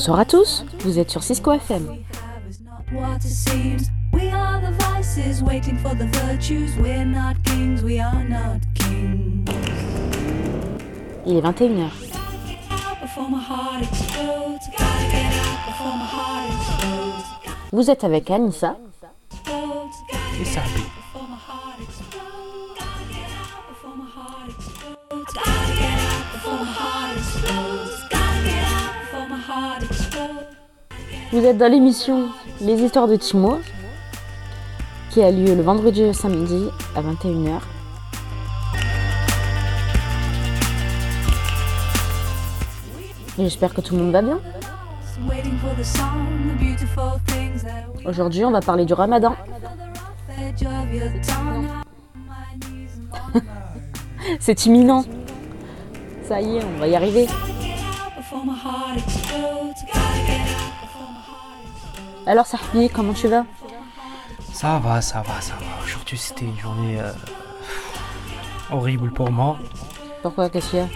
Bonsoir à tous, vous êtes sur Cisco FM. it seems. We are the vices waiting for Vous êtes dans l'émission Les histoires de Timo, qui a lieu le vendredi et le samedi à 21h. Et J'espère que tout le monde va bien. Aujourd'hui, on va parler du ramadan. C'est imminent. Ça y est, on va y arriver. Alors, Sahbi, comment tu vas? Ça va, ça va, ça va. Aujourd'hui, c'était une journée euh, horrible pour moi. Pourquoi Qu'est-ce qu'il y a?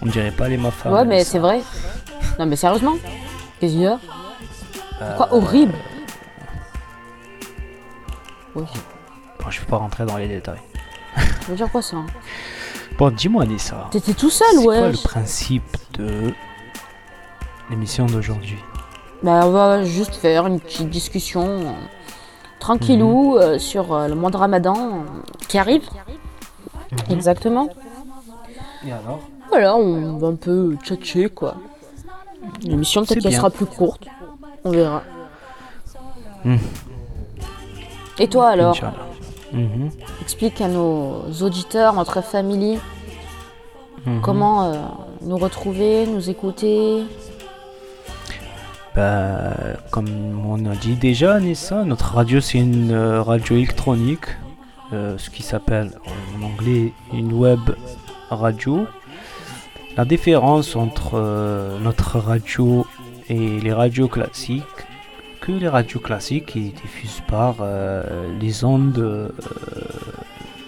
On ne dirait pas les ma femme. Ouais, mais c'est vrai. Non, mais sérieusement Qu'est-ce qu'il y a? Pourquoi horrible? Oui, Bon, je peux pas rentrer dans les détails. ça veut dire quoi ça? Bon, dis-moi, Nissa. T'étais tout seul, C'est quoi ouais. le principe de l'émission d'aujourd'hui? Bah, on va juste faire une petite discussion euh, tranquillou euh, sur euh, le mois de Ramadan qui arrive. Exactement. Et alors? Voilà, on va un peu tchatcher quoi. L'émission peut-être C'est qu'elle bien. sera plus courte. On verra. Hmm. Et toi alors? Inch'Allah. Mhm, Explique à nos auditeurs, notre famille, mhm. comment euh, nous retrouver, nous écouter. Bah, comme on a dit déjà, Nissa, notre radio c'est une euh, radio électronique, euh, ce qui s'appelle en anglais une web radio. La différence entre euh, notre radio et les radios classiques, que les radios classiques diffusent par les ondes,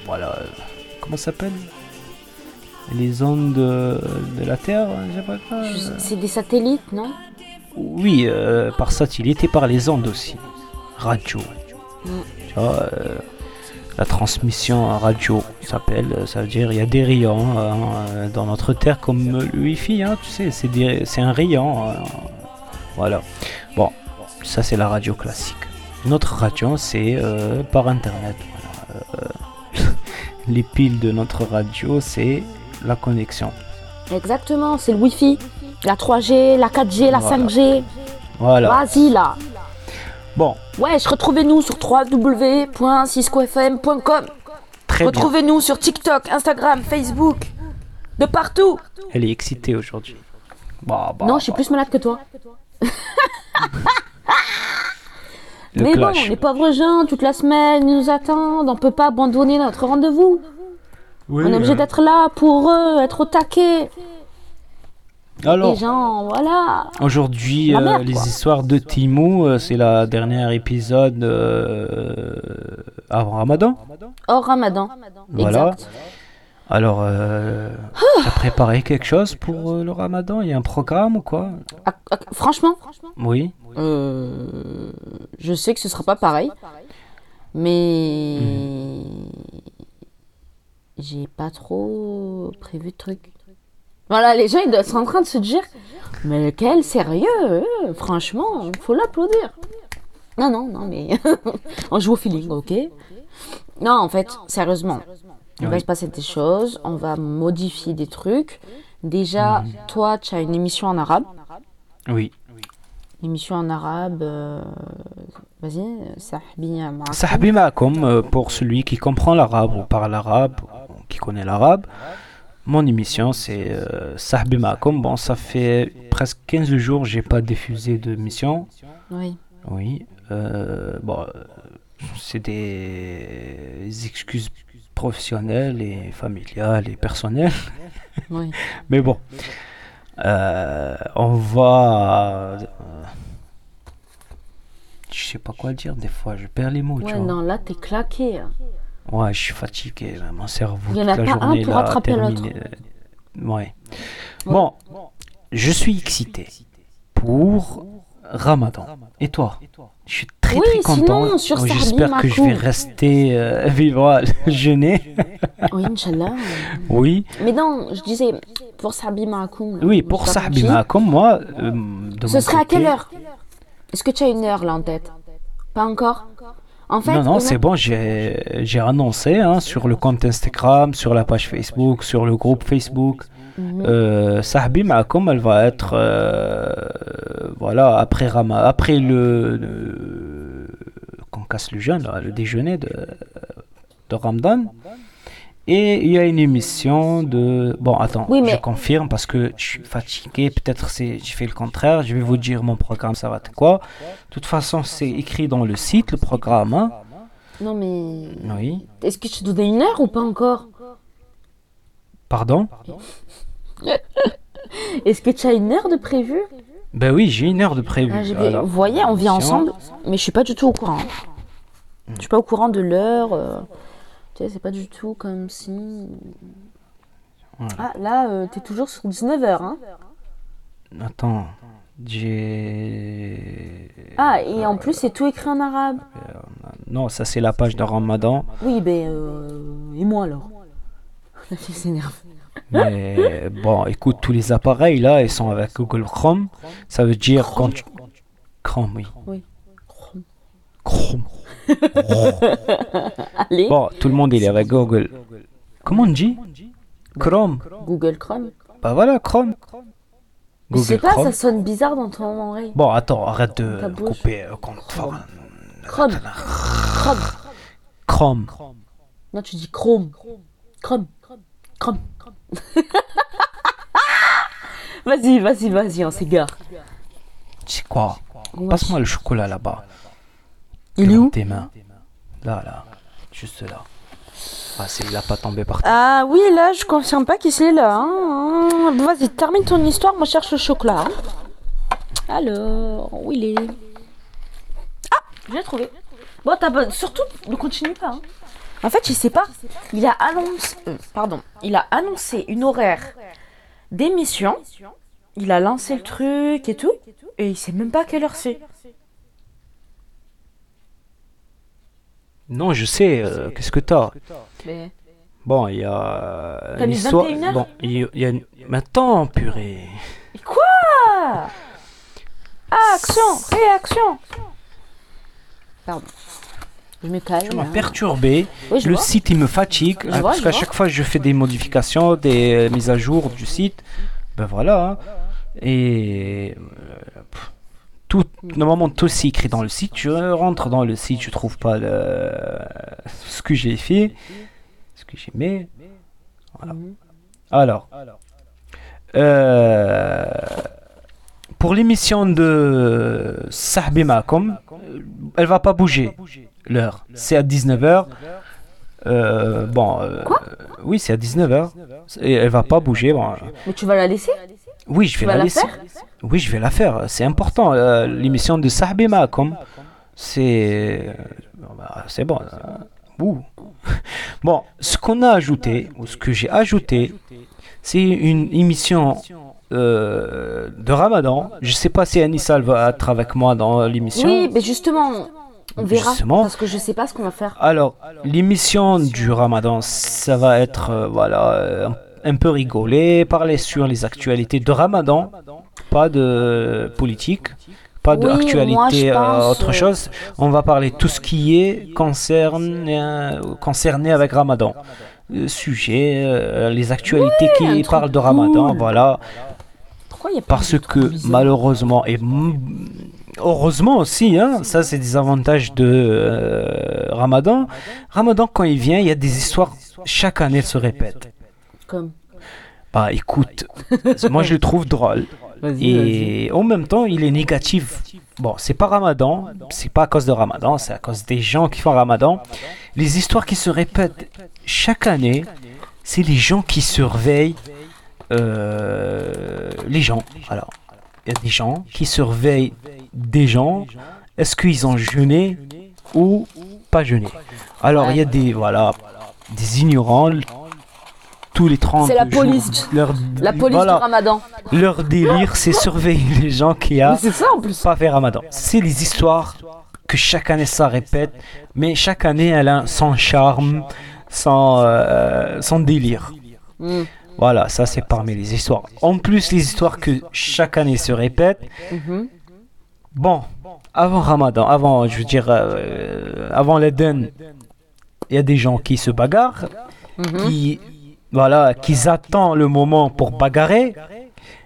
voilà, comment ça s'appelle? Les ondes de, de la Terre, sais- C'est des satellites, non? Oui, euh, par satellite et par les ondes aussi. Radio. Mm. Tu vois, euh, la transmission radio s'appelle, euh, ça veut dire il y a des rayons hein, euh, dans notre Terre comme le Wi-Fi, hein, tu sais, c'est un rayon. voilà. Bon, ça c'est la radio classique. Notre radio c'est euh, par Internet. voilà, les piles de notre radio c'est la connexion. Exactement, c'est le Wi-Fi. La 3G, la 4G, la Voilà. 5G. Voilà. Vas-y là. Bon, Wesh, retrouvez-nous sur www.ciscofm.com. très bien. Retrouvez-nous sur TikTok, Instagram, Facebook. De partout. Elle est excitée aujourd'hui. Bah, bah, non, je suis bah. plus malade que toi. Le Mais clash. bon, les pauvres gens, toute la semaine, ils nous attendent. On peut pas abandonner notre rendez-vous. Oui, On est obligé euh, d'être là pour eux, être au taquet. Alors, Les gens, voilà. aujourd'hui, euh, les histoires de Timo, euh, c'est la dernière épisode euh, avant Ramadan. Hors Ramadan. Voilà. Exact. Alors, euh, t'as préparé quelque chose pour euh, le Ramadan? Il y a un programme ou quoi? Ah, ah, franchement, Oui. euh, je sais que ce sera pas pareil. Mais j'ai pas trop prévu de trucs. Voilà, les gens ils être en train de se dire Mais quel sérieux euh, Franchement, faut l'applaudir. Non, non, non, mais on joue au feeling, ok Non, en fait, sérieusement, il va se passer des choses, on va modifier des trucs. Déjà, toi, tu as une émission en arabe. Oui. L'émission en arabe, euh, vas-y, Sahbi Ma'akum. Sahbi Ma'akum, euh, pour celui qui comprend l'arabe ou parle arabe, ou qui connaît l'arabe. Mon émission, c'est euh, Sahbi Ma'akum. Bon, ça fait presque 15 jours que j'ai pas diffusé de mission. Oui. Oui. euh, bon, c'est des excuses professionnelles et familiales et personnelles. Oui. Mais bon, euh, on va. euh, je sais pas quoi dire des fois, je perds les mots. tu Ouais, vois. non, là, t'es claqué. hein. Ouais, je suis fatigué, mon cerveau Il y en toute a la pas un pour là, rattraper l'autre. terminé. Ouais. Ouais. Bon, je suis excité pour Ramadan. Et toi? Je suis très Oui, très content. sinon, sur Oui, Sahbi J'espère que je vais rester euh, vivant, jeûner. Oui, Inch'Allah. Oui, Mais non, je disais, pour Sahabi Ma'akoum. là, oui, pour Sahbi comme moi, euh, de Ce mon serait à quelle heure? Est-ce que tu as une heure là en tête? Pas encore? En fait, Non, non, c'est bon, j'ai j'ai annoncé hein, sur le compte Instagram, sur la page Facebook, sur le groupe Facebook. Mhm. Euh, Sahbi Ma'akum, elle va être euh, voilà, après, Rama, après le, le- qu'on casse le jeûne, le déjeuner de, de Ramadan. Et il y a une émission de... Bon, attends, Oui, mais- je confirme parce que je suis fatigué. Peut-être c'est j'ai fait le contraire. Je vais vous dire mon programme, ça va être quoi. De toute façon, c'est écrit dans le site, le programme. hein. Non, mais. Oui. Est-ce que tu te donnes une heure ou pas encore? Pardon? Est-ce que tu as une heure de prévu? Ben oui, j'ai une heure de prévu. Ah, Alors, Vous voyez, on vient émission. ensemble, mais je suis pas du tout au courant. Je suis pas au courant de l'heure. euh, Tu sais, c'est pas du tout comme si. Voilà. Ah, là, euh, t'es toujours sur 19h, hein Attends, j'ai... Ah, et en plus, c'est tout écrit en arabe. Non, ça c'est la page de Ramadan. Oui, ben. euh, Et moi alors? La fille s'énerve. Mais bon, écoute, tous les appareils là, ils sont avec Google Chrome. Ça veut dire Chrome. quand tu... Chrome, oui. Oui. Chrome. Allez, Bon, tout le monde il est avec Google. Comment on dit Chrome. Google Chrome. Bah voilà, Chrome. Je sais pas, Chrome. ça sonne bizarre dans ton oreille. Bon, attends, arrête de bouche. couper euh, quand Chrome. Chrome. Chrome. Chrome. Non, tu dis Chrome. Chrome. Chrome. vas-y, vas-y, vas-y, on s'égare. C'est quoi. Passe-moi le chocolat là-bas. Il est où Tes mains. Là, là. Juste là. Ah, c'est il a pas tombé par terre. Ah oui, là, je confirme pas qu'il est là. hein. Vas-y, termine ton histoire, moi je cherche le chocolat. hein. Alors, où il est? Ah, je l'ai trouvé. Bon, t'as pas- surtout, ne continue pas. hein. En fait, je sais pas. Il a annoncé, euh, pardon, il a annoncé une horaire d'émission. Il a lancé le truc et tout, et il sait même pas à quelle heure c'est. Non, je sais. euh, Qu'est-ce que t'as Mais... Bon, il y a T'as une mis histoire. 21 heures Bon, il y a- il y a une... Maintenant, purée. Quoi? Action Réaction Pardon. Je me calme. Tu m'as hein. perturbé. Oui, le vois. site, il me fatigue. Je vois, parce qu'à chaque fois, je fais des modifications, des euh, mises à jour du site. Ben voilà. hein. Et. Tout, normalement, tout c'est écrit dans le site. Je rentre dans le site, je trouve pas le... ce que j'ai fait, ce que j'ai mis. Voilà. Alors, euh, pour l'émission de Sahbi Makom, elle va pas bouger l'heure. C'est à 19h. Euh, bon, euh, oui, c'est à 19h. Et elle va pas bouger. Bon, euh, Mais tu vas la laisser? Oui, je vais la la laisser. faire oui, je vais la faire. C'est important. euh, l'émission de Sahbi Makom, c'est. euh, c'est bon. ouh. Bon, ce qu'on a ajouté, ou ce que j'ai ajouté, c'est une émission euh, de Ramadan. Je sais pas si Anissa va être avec moi dans l'émission. Oui, mais justement, on verra. Justement. Parce que je sais pas ce qu'on va faire. Alors, l'émission du Ramadan, ça va être euh, voilà un peu rigolé, parler sur les actualités de Ramadan, pas de politique, pas Oui, d'actualité pense, autre euh, chose. On va parler tout ce qui est concerné, euh, concerné avec Ramadan. Euh, sujet, euh, les actualités qui parlent de Ramadan, cool. voilà. Pourquoi il y a pas Parce que malheureusement et heureusement aussi, hein, ça c'est des avantages de euh, Ramadan. Ramadan quand il vient, il y a des histoires chaque année elles se répètent. Comme. Bah écoute, moi je le trouve drôle et en même temps il est négatif. Bon, c'est pas Ramadan, c'est pas à cause de Ramadan, c'est à cause des gens qui font Ramadan. Les histoires qui se répètent chaque année, c'est les gens qui surveillent euh, les gens. Alors, il y a des gens qui surveillent des gens. Est-ce qu'ils ont jeûné ou pas jeûné? Alors, il y a des voilà des ignorants tous les 30 C'est la jours. police. Leur, La police voilà, du ramadan. Leur délire, c'est surveiller les gens qui a Mais c'est ça en plus. pas fait ramadan. C'est les histoires que chaque année ça répète, mais chaque année elle a son charme, son, euh, son délire. Mm. Voilà, ça c'est parmi les histoires. En plus, les histoires que chaque année se répètent. Mhm. Bon, avant Ramadan, avant, je veux dire, euh, avant l'Eden, il y a des gens qui se bagarrent, Mhm. qui, voilà, qui attendent le moment pour bagarrer,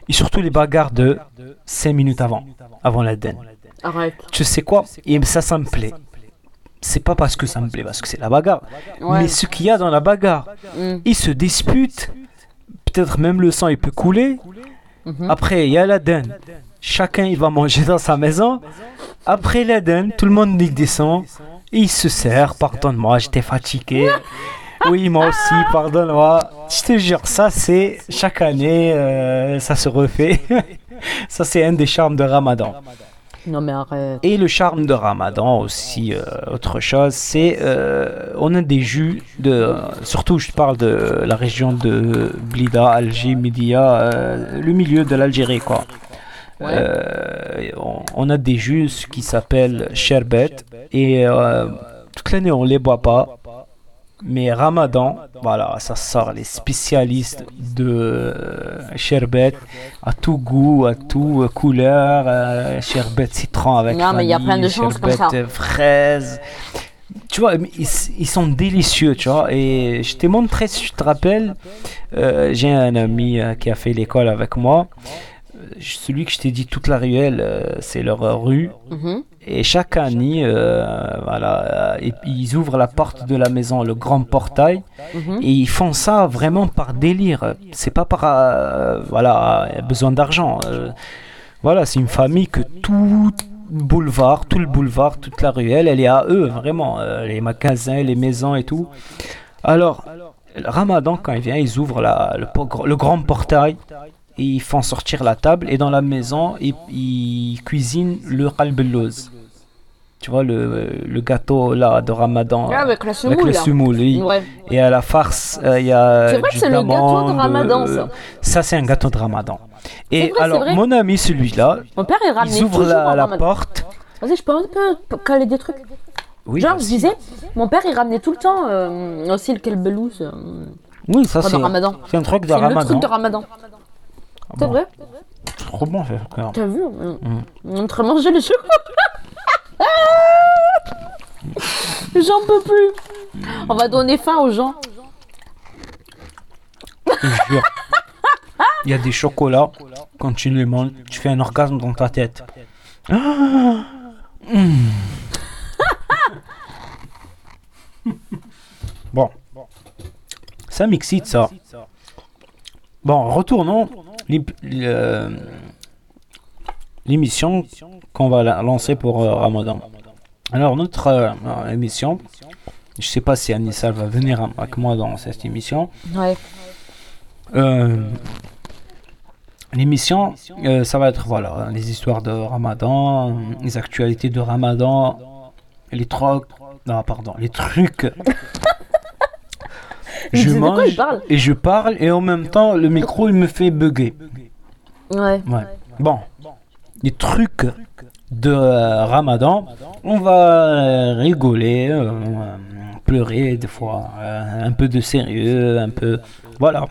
et surtout les bagarres de 5 minutes avant, avant l'Eden. Arrête. Tu sais quoi? Et ça, ça me plaît. C'est pas parce que ça me plaît, parce que c'est la bagarre. Ouais. Mais ce qu'il y a dans la bagarre, Mm. ils se disputent. Peut-être même le sang, il peut couler. Mhm. Après, il y a l'Aden. Chacun, il va manger dans sa maison. Après l'Aden, tout le monde il descend. Et il se sert. Pardonne-moi, j'étais fatigué. Oui, moi aussi, pardonne-moi. Je te jure, ça, c'est chaque année, euh, ça se refait. ça, c'est un des charmes de Ramadan. Non mais arrête. Et le charme de Ramadan aussi, euh, autre chose, c'est euh, on a des jus de, surtout je parle de la région de Blida, Alger, Média, euh, le milieu de l'Algérie quoi. Ouais. On, on a des jus qui s'appellent sherbet et toute l'année on les boit pas. Mais Ramadan, voilà, ça sort les spécialistes de euh, sherbet à tout goût, à tout euh, couleur, euh, sherbet citron avec Non, mais il y a plein de choses comme sherbet, ça. fraise. Tu vois, ils, ils sont délicieux, tu vois. Et je t'ai montré, si tu te rappelles, euh, j'ai un ami qui a fait l'école avec moi. Celui que je t'ai dit, toute la ruelle, euh, c'est leur rue. Mhm. Et chaque année, euh, voilà, euh, et- ils ouvrent la porte de la maison, le grand portail, Mhm. et ils font ça vraiment par délire. C'est pas par, euh, voilà, besoin d'argent. euh, voilà, c'est une famille que tout le boulevard, tout le boulevard, toute la ruelle, elle est à eux, vraiment. les magasins, les maisons et tout. Alors, le Ramadan, quand il vient, ils ouvrent la- le grand portail et ils font sortir la table. Et dans la maison, ils, ils cuisinent le qalbellouz. Tu vois, le, le gâteau là de Ramadan. Ah, avec la avec semoule le semoule, oui. Ouais. Et à la farce, euh, il y a. C'est vrai que du c'est le gâteau de d'amande, Ramadan, euh, ça. Ça, c'est un gâteau de Ramadan. Et vrai, alors, mon ami, celui-là, Mon père il ramenait ils ouvrent toujours la, porte. Vas-y, je peux un peu caler des trucs. Oui, Genre, je disais, mon père il ramenait tout le temps euh, aussi le kelbelouz euh, Oui, ça, c'est. C'est un truc de C'est le Ramadan. truc de Ramadan. C'est vrai C'est trop bon, ça. T'as vu On Mm. on train de manger les chocolats. J'en peux plus. On va donner faim aux gens. Je te jure. Il y a des chocolats, quand tu les manges, tu fais un orgasme dans ta tête. Ah Mm. bon. Ça m'excite, ça. Bon, retournons le- l'émission qu'on va la- lancer pour euh, Ramadan. Alors, notre euh, émission, je sais pas si Anissa va venir avec moi dans cette émission. Ouais. Euh, L'émission, euh, ça va être voilà, les histoires de Ramadan, euh, les actualités de Ramadan, les trucs, non pardon, les trucs. Je quoi il mange parle et je parle et en même temps le micro il me fait bugger. Ouais. Ouais. Bon, les trucs de euh, Ramadan, on va euh, rigoler, euh, pleurer des fois, euh, un peu de sérieux, un peu, voilà.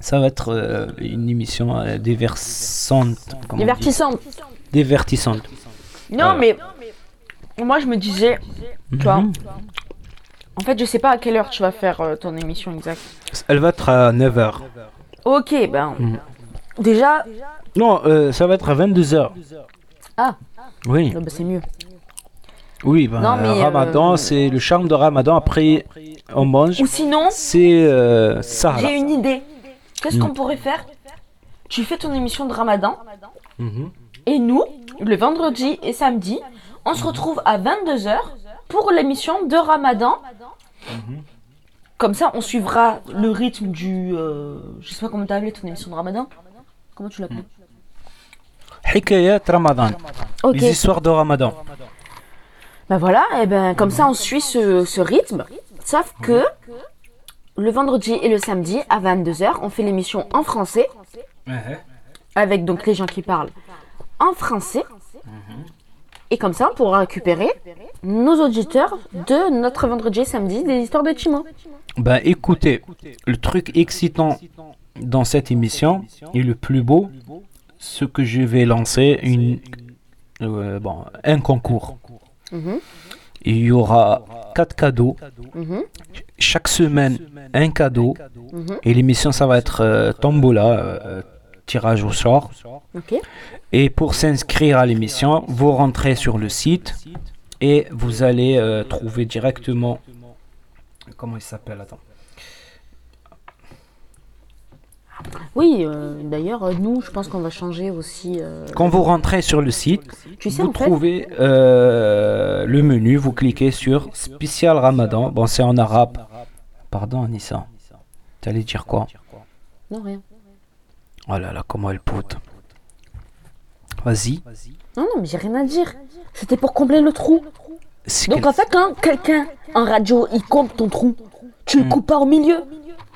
Ça va être une émission dit. Divertissante. divertissante. Non, Voilà. mais moi je me disais, tu vois, Mhm. En fait, je sais pas à quelle heure tu vas faire euh, ton émission exacte. Elle va être à 9h. Ok, ben. Mhm. Déjà, Non, euh, ça va être à 22h. Ah. Oui, euh, bah, c'est mieux. oui, ben, Non, mais, Ramadan, euh, c'est le charme de Ramadan. Après, on mange. Ou sinon, C'est euh, ça. j'ai une idée. Qu'est-ce qu'on pourrait faire? Tu fais ton émission de Ramadan Mhm. et nous, le vendredi et samedi, on se retrouve à 22h pour l'émission de Ramadan. Comme ça, on suivra le rythme du. euh, je sais pas comment t'as appelé ton émission de Ramadan. Comment tu l'appelles Hikayat Ramadan. Les histoires de Ramadan. Ben voilà, et ben comme ça on suit ce, ce rythme. Sauf que le vendredi et le samedi à 22h, on fait l'émission en français, avec donc les gens qui parlent en français. Et comme ça, on pourra récupérer nos auditeurs de notre vendredi et samedi des histoires de Chimo. Ben écoutez, le truc excitant dans cette émission et le plus beau, ce que je vais lancer une, euh, bon, un concours. Mhm. Il y aura quatre cadeaux. Mhm. Chaque semaine, un cadeau. Mhm. Et l'émission, ça va être euh, tombola, euh, tirage au sort. Et pour s'inscrire à l'émission, vous rentrez sur le site et vous allez euh, trouver directement. Comment il s'appelle Attends. Oui, euh, d'ailleurs, nous, je pense qu'on va changer aussi. euh, Quand vous rentrez sur le site, tu sais, vous en fait, trouvez euh, le menu, vous cliquez sur spécial Ramadan. Bon, c'est en arabe. Pardon, Anissa. T'allais dire quoi? Non, rien. Oh là là, comment elle poute. Vas-y. Non, non, mais j'ai rien à dire. C'était pour combler le trou. Donc en fait, quand quelqu'un en radio, il comble ton trou, tu le Hmm. coupes pas au milieu.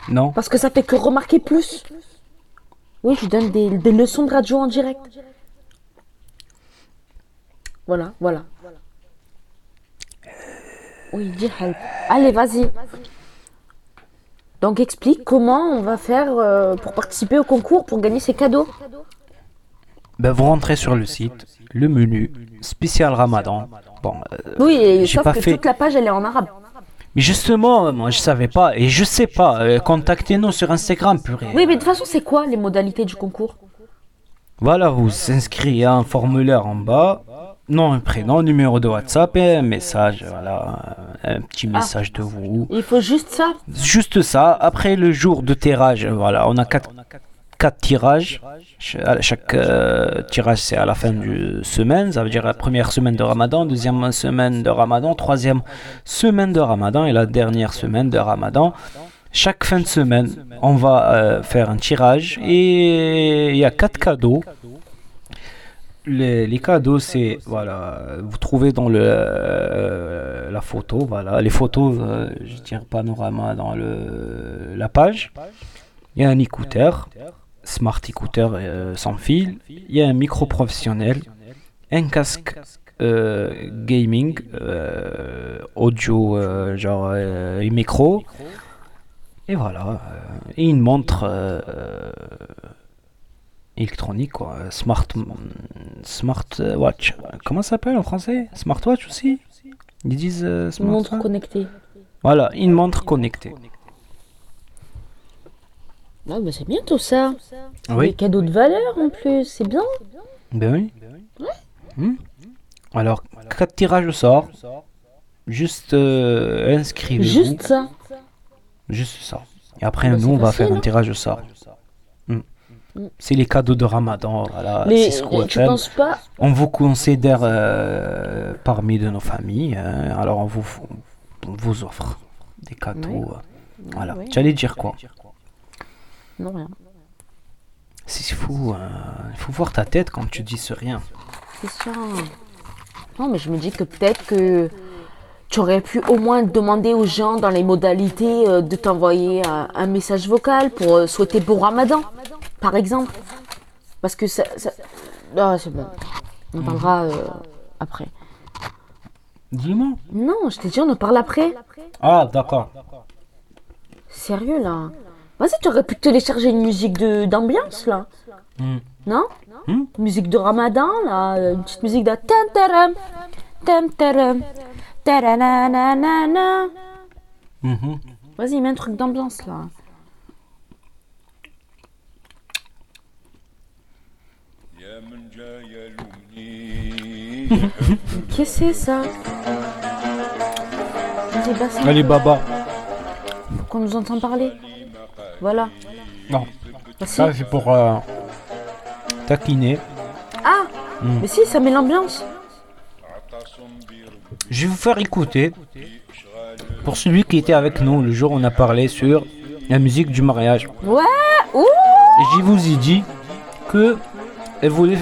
Non Parce que ça fait que remarquer plus. Oui, je donne des, des leçons de radio en direct. Voilà, voilà. Oui, dis help. Allez, vas-y. Donc explique comment on va faire euh, pour participer au concours pour gagner ces cadeaux. Ben, vous rentrez sur le site, le menu, spécial Ramadan. Bon, euh, Oui, sauf pas que fait. toute la page elle est en arabe. mais justement, moi je savais pas, et je sais pas, euh, contactez-nous sur Instagram, purée. Oui, mais de toute façon, c'est quoi les modalités du concours? Voilà, vous inscrivez à un formulaire en bas, nom et prénom, numéro de WhatsApp et un message, voilà, un petit Ah. message de vous. Il faut juste ça? Juste ça, après le jour de tirage, voilà, on a quatre, quatre tirages. Ch- à- Chaque euh, tirage c'est à la fin du semaine, ça veut dire la première semaine de Ramadan, deuxième semaine de Ramadan, troisième semaine de Ramadan et la dernière semaine de Ramadan. Chaque fin de semaine, on va euh, faire un tirage et il y a quatre cadeaux. Les, les cadeaux, c'est voilà, vous trouvez dans le euh, la photo, voilà, les photos, je tire panorama dans le la page. Il y a un écouteur, smart écouteur euh, sans fil. Il y a un micro professionnel, un casque euh, gaming, euh, audio genre et micro. Et voilà, et une montre électronique quoi, smart smart watch. Comment ça s'appelle en français? Smartwatch aussi? Ils disent Une montre connectée. Voilà, une montre connectée. Ah, bah, c'est bien tout ça. Des Oui. cadeaux de valeur en plus, c'est bien. Ben oui. Hmm. Alors, quatre tirages au sort. Juste euh, inscrivez-vous. Juste ça. Juste ça. Et après, Bah, nous, on va facile, faire un hein. tirage au sort. Hmm. Hmm. C'est les cadeaux de Ramadan. Voilà, Les, c'est ce qu'on tu penses pas On vous considère euh, parmi de nos familles. hein. alors, on vous, on vous offre des cadeaux. Ouais. euh, Voilà. Tu allais dire quoi? Non, rien. C'est fou. euh, Il faut voir ta tête quand tu dis ce rien. C'est ça. Non, mais je me dis que peut-être que tu aurais pu au moins demander aux gens dans les modalités euh, de t'envoyer un, un message vocal pour euh, souhaiter bon ramadan, par exemple. Parce que ça. ça... Ah, c'est bon. On parlera euh, après. Dis-moi. Non, je t'ai dit, on en parle après. Ah, d'accord. Sérieux là? Vas-y, tu aurais pu télécharger une musique de d'ambiance là. Hmm. Non? Hmm? Musique de Ramadan là, une petite musique de. Mm-hmm. Vas-y, mets un truc d'ambiance là. Qu'est-ce que c'est ça? Allez, Baba. Qu'on nous entend parler. Voilà. Non, Vas-y. ça c'est pour euh, taquiner. Ah Hmm. Mais si, ça met l'ambiance. Je vais vous faire écouter pour celui qui était avec nous le jour où on a parlé sur la musique du mariage. Ouais Ouh Et je vous ai dit que elle voulait.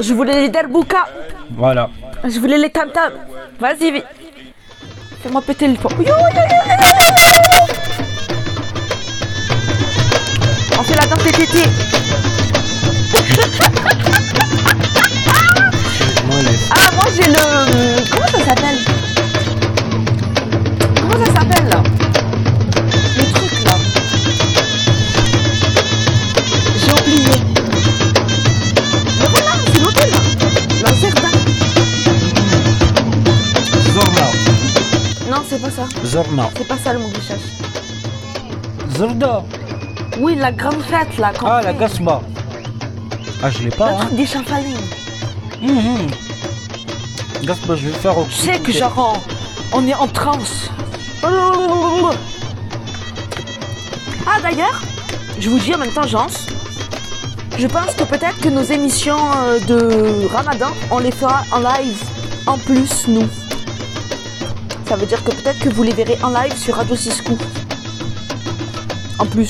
Je voulais les derbouka. Voilà. Je voulais les tam. Vas-y, vite. Fais-moi péter le pont. Écoutez, Moi, les- ah moi j'ai le... Comment ça s'appelle? Comment ça s'appelle là? Le truc là. J'ai oublié. Mais voilà, c'est l'hôtel là. L'Ancerta. Zorna. Non, c'est pas ça. Zorna. C'est pas ça le mot que je cherche. Zorda. Oui, la grande fête là. quand Ah, la Gasma. Ah, je l'ai pas, Le hein. truc des chafalines. Mhm. Gasma, je vais faire au Tu sais que genre on, on est en transe. Ah d'ailleurs, je vous dis en même temps, Jean, je pense que peut-être que nos émissions euh, de Ramadan, on les fera en live en plus, nous. Ça veut dire que peut-être que vous les verrez en live sur Radio Cisco. En plus.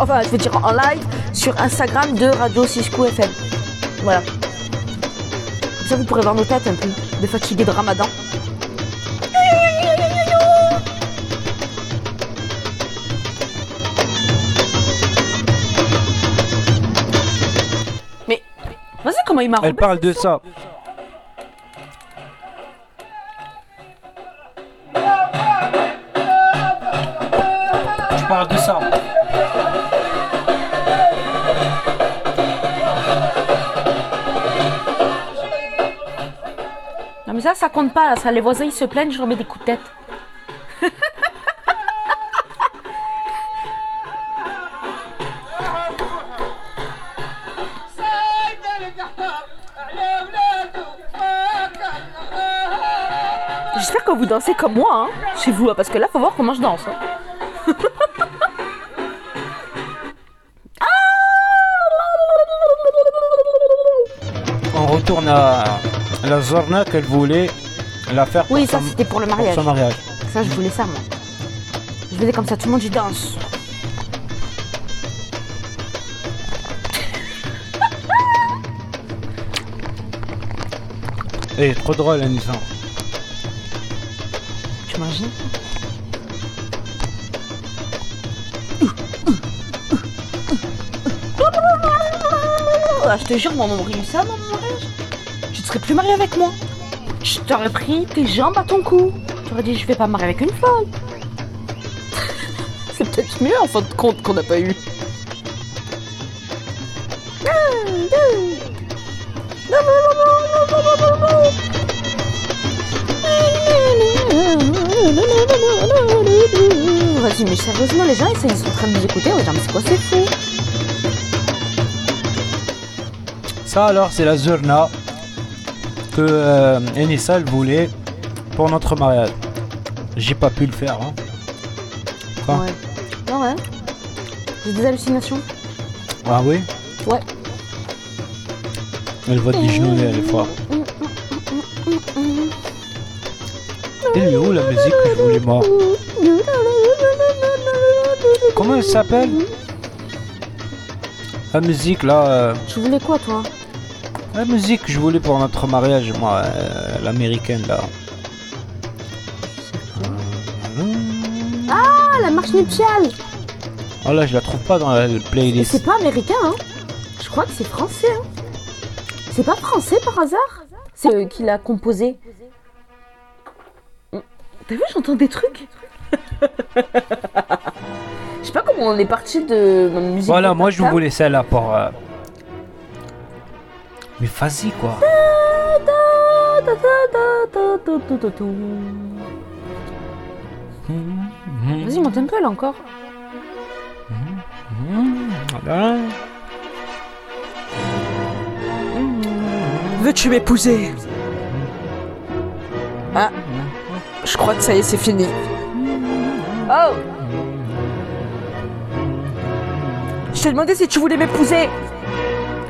Enfin, je veux dire en live sur Instagram de Radio Cisco FM. Voilà. Comme ça, vous pourrez voir nos têtes un peu, de fatigués de Ramadan. Mais, vas-y, comment il m'a Elle parle de ça. Tu parles de ça. Pas, ça, les voisins ils se plaignent, je leur mets des coups de tête. J'espère que vous dansez comme moi, hein, chez vous, parce que là, faut voir comment je danse. hein. On retourne à la Zorna qu'elle voulait la faire pour, Oui, ça c'était pour le pour mariage. son mariage. Ça, je voulais ça, moi. Je voulais comme ça, tout le monde y danse. Eh, trop drôle, Anissa. Tu imagines Ah, Je te jure, moi, on m'aurait eu ça dans mon mariage. Tu te serais plus marié avec moi. T'aurais pris tes jambes à ton cou. Tu aurais dit, je vais pas me marier avec une folle. C'est peut-être mieux en fin de compte qu'on n'a pas eu. Vas-y, mais sérieusement, les gens, ils sont en train de nous écouter. Genre, mais c'est quoi, c'est fou? Ça alors, c'est la Zorna que euh, Anissa elle voulait pour notre mariage. J'ai pas pu le faire. Hein. Quoi Ouais. Ah ouais. J'ai des hallucinations. Ah oui Ouais. Elle va dégenouiller, elle est forte. Elle est où la musique que je voulais moi Comment elle s'appelle? La musique là, euh, Tu voulais quoi, toi? La musique que je voulais pour notre mariage, moi, euh, l'américaine là. Ah, la marche nuptiale Oh là, je la trouve pas dans la Mais playlist. c'est pas américain, hein Je crois que c'est français, hein C'est pas français par hasard C'est eux qui l'a composé. T'as vu, j'entends des trucs Je sais pas comment on est parti de ma musique. Voilà, moi je Tata. voulais celle-là pour. euh, Mais vas-y quoi. Vas-y, monte un peu là encore. Veux-tu m'épouser? Ah, je crois que ça y est, c'est fini. Oh Je t'ai demandé si tu voulais m'épouser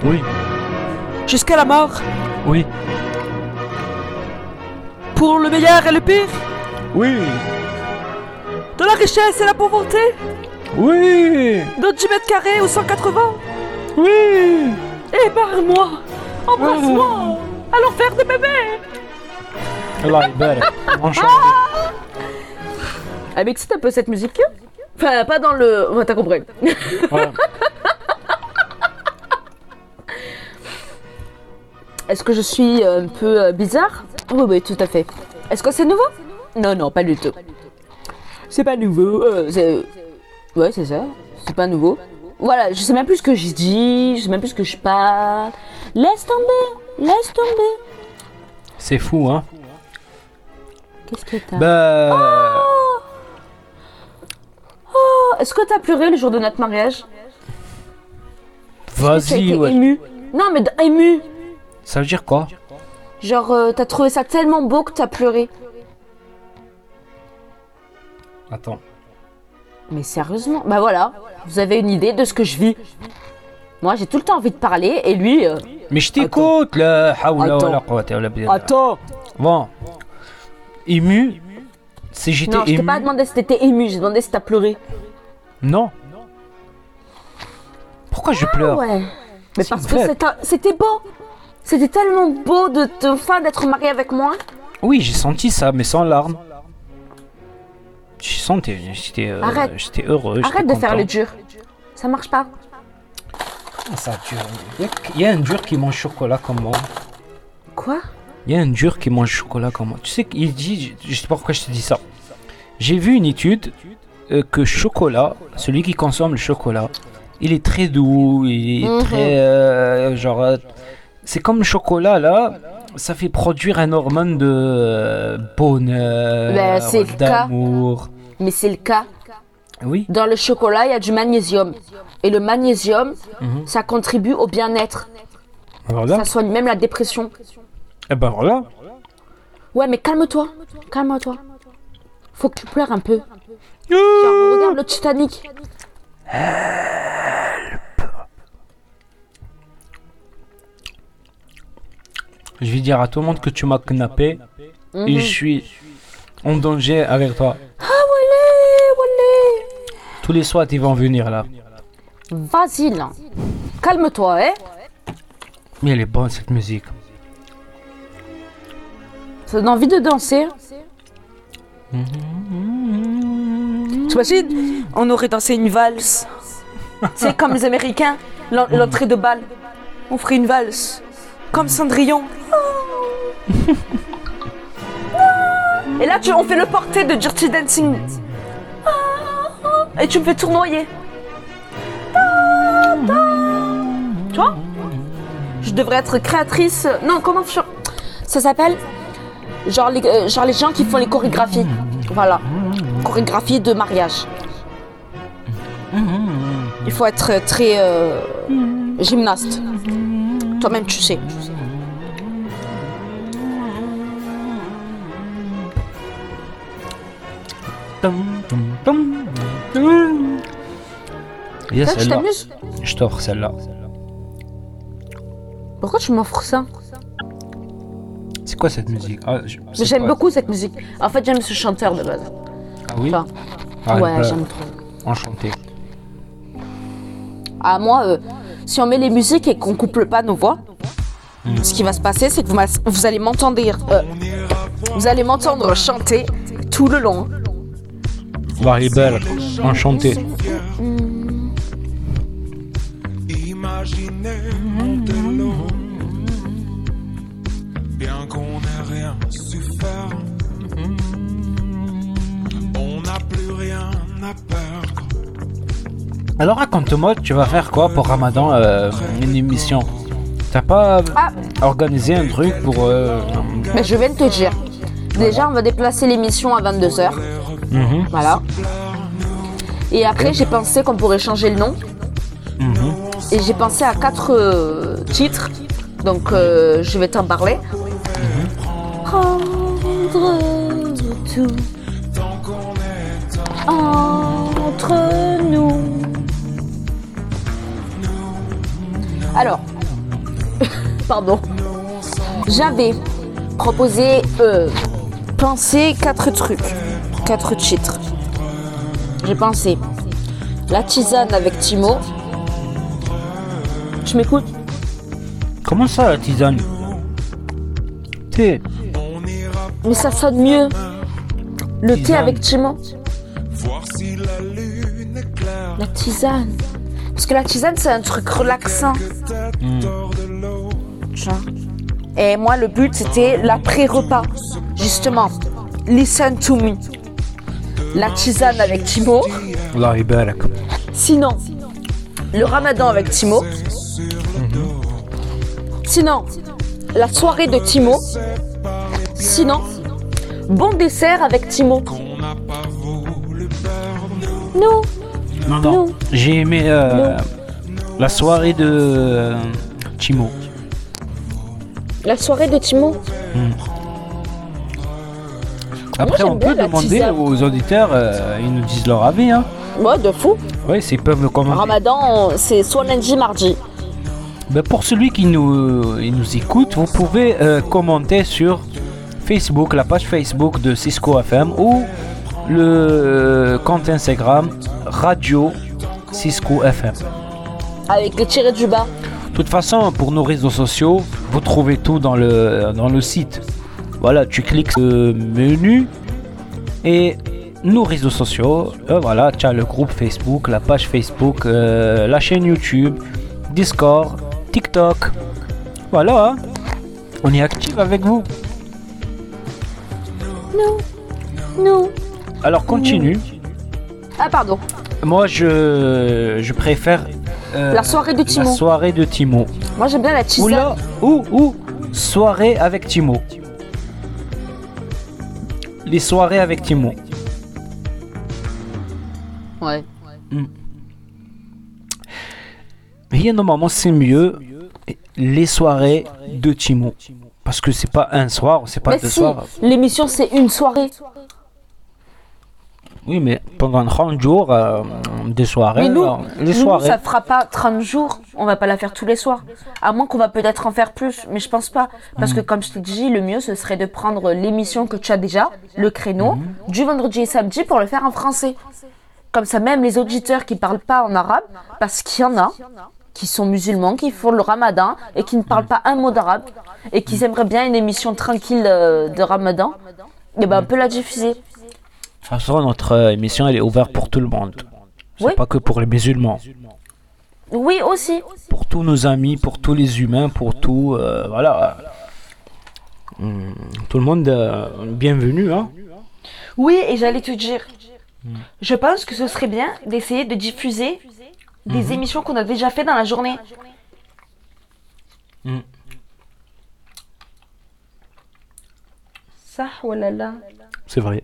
Oui, Jusqu'à la mort Oui. Pour le meilleur et le pire? Oui. De la richesse et la pauvreté? Oui. De 10 mètres carrés ou 180 Oui. Eh Ébarre-moi. Embrasse-moi. Oh. Allons faire des bébés. Là, Elle m'excite un peu cette musique. Enfin, pas dans le. T'as compris. Est-ce que je suis euh, un peu euh, bizarre? Oui, oui, tout à fait. Est-ce que c'est nouveau? Non, non, pas du tout. C'est pas nouveau. euh, c'est... Ouais, c'est ça. C'est pas nouveau. Voilà, je sais même plus ce que je dis, je sais même plus ce que je parle. Laisse tomber, laisse tomber. C'est fou, hein Qu'est-ce que t'as? Bah. Oh, Est-ce que t'as pleuré le jour de notre mariage? Vas-y, ouais. ému? Non, mais ému. Ça veut dire quoi Genre, euh, t'as trouvé ça tellement beau que t'as pleuré. Attends. Mais sérieusement Bah voilà, vous avez une idée de ce que je vis. Moi, j'ai tout le temps envie de parler et lui. euh, Mais je t'écoute, hawla Attends. wala quwwata illa billah. Attends Bon. Ému, c'est j'étais Non, je t'ai ému. pas demandé si t'étais ému, j'ai demandé si t'as pleuré. Non. Pourquoi je pleure Ouais. Mais C'est parce que c'était beau. C'était tellement beau de te enfin d'être marié avec moi. Oui, j'ai senti ça, mais sans larmes. J'ai senti, j'étais euh, Arrête. j'étais heureux. Arrête de faire le dur. Ça marche pas. Ah, Ça dure. Il y a- un dur qui mange chocolat comme moi. Quoi? Il y a un dur qui mange chocolat comme moi. Tu sais qu'il dit, je sais pas pourquoi je te dis ça. J'ai vu une étude euh, que chocolat, celui qui consomme le chocolat, il est très doux, il est Mhm. très euh, genre, c'est comme le chocolat là, ça fait produire un hormone de euh, bonheur, Ben, d'amour. Mais c'est le cas. Oui. Dans le chocolat, il y a du magnésium. Et le magnésium, Mhm. ça contribue au bien-être. Voilà. Ça soigne même la dépression. Et ben voilà. Ouais, mais calme-toi. Calme-toi. Faut que tu pleures un peu. Genre, regarde le Titanic. Je vais dire à tout le monde que tu m'as Mhm. et je suis en danger avec toi. Ah, walé, walé. Tous les soirs, ils vont venir là. Vas-y, là. Calme-toi, hein. Mais elle est bonne cette musique. Ça donne envie de danser. T'imagines On aurait dansé une valse. C'est comme les Américains, l'en- l'entrée de balle. On ferait une valse. Comme Cendrillon. Et là, tu, on fait le portrait de Dirty Dancing. Et tu me fais tournoyer. Tu vois? Je devrais être créatrice. Non, comment Ça s'appelle? Genre les, euh, genre les gens qui font les chorégraphies. Voilà. Chorégraphie de mariage. Il faut être très euh, gymnaste. Toi-même, tu sais. Il y a Ça, tu celle-là. t'amuses Je t'offre celle-là. Pourquoi tu m'offres ça C'est quoi cette musique ah, J'aime beaucoup cette musique. En fait, j'aime ce chanteur de base. Ah oui Enfin, Ah, ouais, j'aime trop. Enchanté. Ah, moi, euh, si on met les musiques et qu'on couple pas nos voix, ce qui va se passer, c'est que vous, allez m'entendre euh, vous allez m'entendre chanter tout le long. Maribel, enchanté. Alors raconte-moi, tu vas faire quoi pour Ramadan euh, Une émission? T'as pas Ah. organisé un truc pour... euh, Mais je viens de te dire. Déjà, on va déplacer l'émission à 22h. mhm, Voilà. Et après, j'ai pensé qu'on pourrait changer le nom. mhm. Et j'ai pensé à quatre euh, titres. Donc, euh, je vais t'en parler. Prendre tout entre nous. Alors, pardon. J'avais proposé, euh, pensé quatre trucs, quatre titres. J'ai pensé la tisane avec Timo. Tu m'écoutes Comment ça, la tisane? Thé. Mais ça sonne mieux. Le thé avec Timo. Voir si la lune est claire La tisane. Parce que la tisane, c'est un truc relaxant. Et moi, le but, c'était l'après-repas, justement. Listen to me. La tisane avec Timo. Sinon, le ramadan avec Timo. Sinon, la soirée de Timo. Sinon, bon dessert avec Timo. Nous. Non, non. J'ai aimé. Euh la soirée de euh, Timo. la soirée de Timo. Après, j'aime on bien peut demander aux auditeurs, euh, ils nous disent leur avis. Hein. Ouais, de fou. Oui, s'ils peuvent le commenter. Ramadan, c'est soit lundi, mardi. Ben, pour celui qui nous, il nous écoute, vous pouvez euh, commenter sur Facebook, la page Facebook de Cisco FM ou le euh, compte Instagram Radio Cisco FM. Avec les tirés du bas. De toute façon, pour nos réseaux sociaux, vous trouvez tout dans le, dans le site. Voilà, tu cliques sur le menu et nos réseaux sociaux. euh, voilà, tu as le groupe Facebook, la page Facebook, euh, la chaîne YouTube, Discord, TikTok. Voilà, hein. on est actif avec vous. Non. Alors continue. Ah, pardon. Moi, je, je préfère euh, La soirée de la Timo. soirée de Timo. Moi, j'aime bien la Ou tisane. là, ou, ou soirée avec Timo. Les soirées avec Timo. Ouais. Mais normalement, c'est mieux les soirées de Timo. Parce que c'est pas un soir, c'est pas Mais deux si, soirs. l'émission, c'est une soirée. Oui, mais pendant 30 jours, euh, des soirées, Mais nous, les nous, soirées. ça fera pas 30 jours. On va pas la faire tous les soirs. À moins qu'on va peut-être en faire plus, mais je pense pas. Parce que comme je t'ai dit, le mieux, ce serait de prendre l'émission que tu as déjà, le créneau, Mm. du vendredi et samedi pour le faire en français. Comme ça, même les auditeurs qui parlent pas en arabe, parce qu'il y en a qui sont musulmans, qui font le ramadan et qui ne parlent Mm. pas un mot d'arabe et qui aimeraient bien une émission tranquille euh, de ramadan, et ben on peut la diffuser. De toute façon, notre euh, émission, elle est ouverte pour tout le monde. C'est Oui. pas que pour les musulmans. Oui, aussi. Pour tous nos amis, pour tous les humains, pour tout. euh, voilà. Hum, Tout le monde, euh, bienvenue. Hein. Oui, et j'allais te dire, je pense que ce serait bien d'essayer de diffuser des émissions qu'on a déjà fait dans la journée. Mhm. Ça, oh là là. C'est vrai.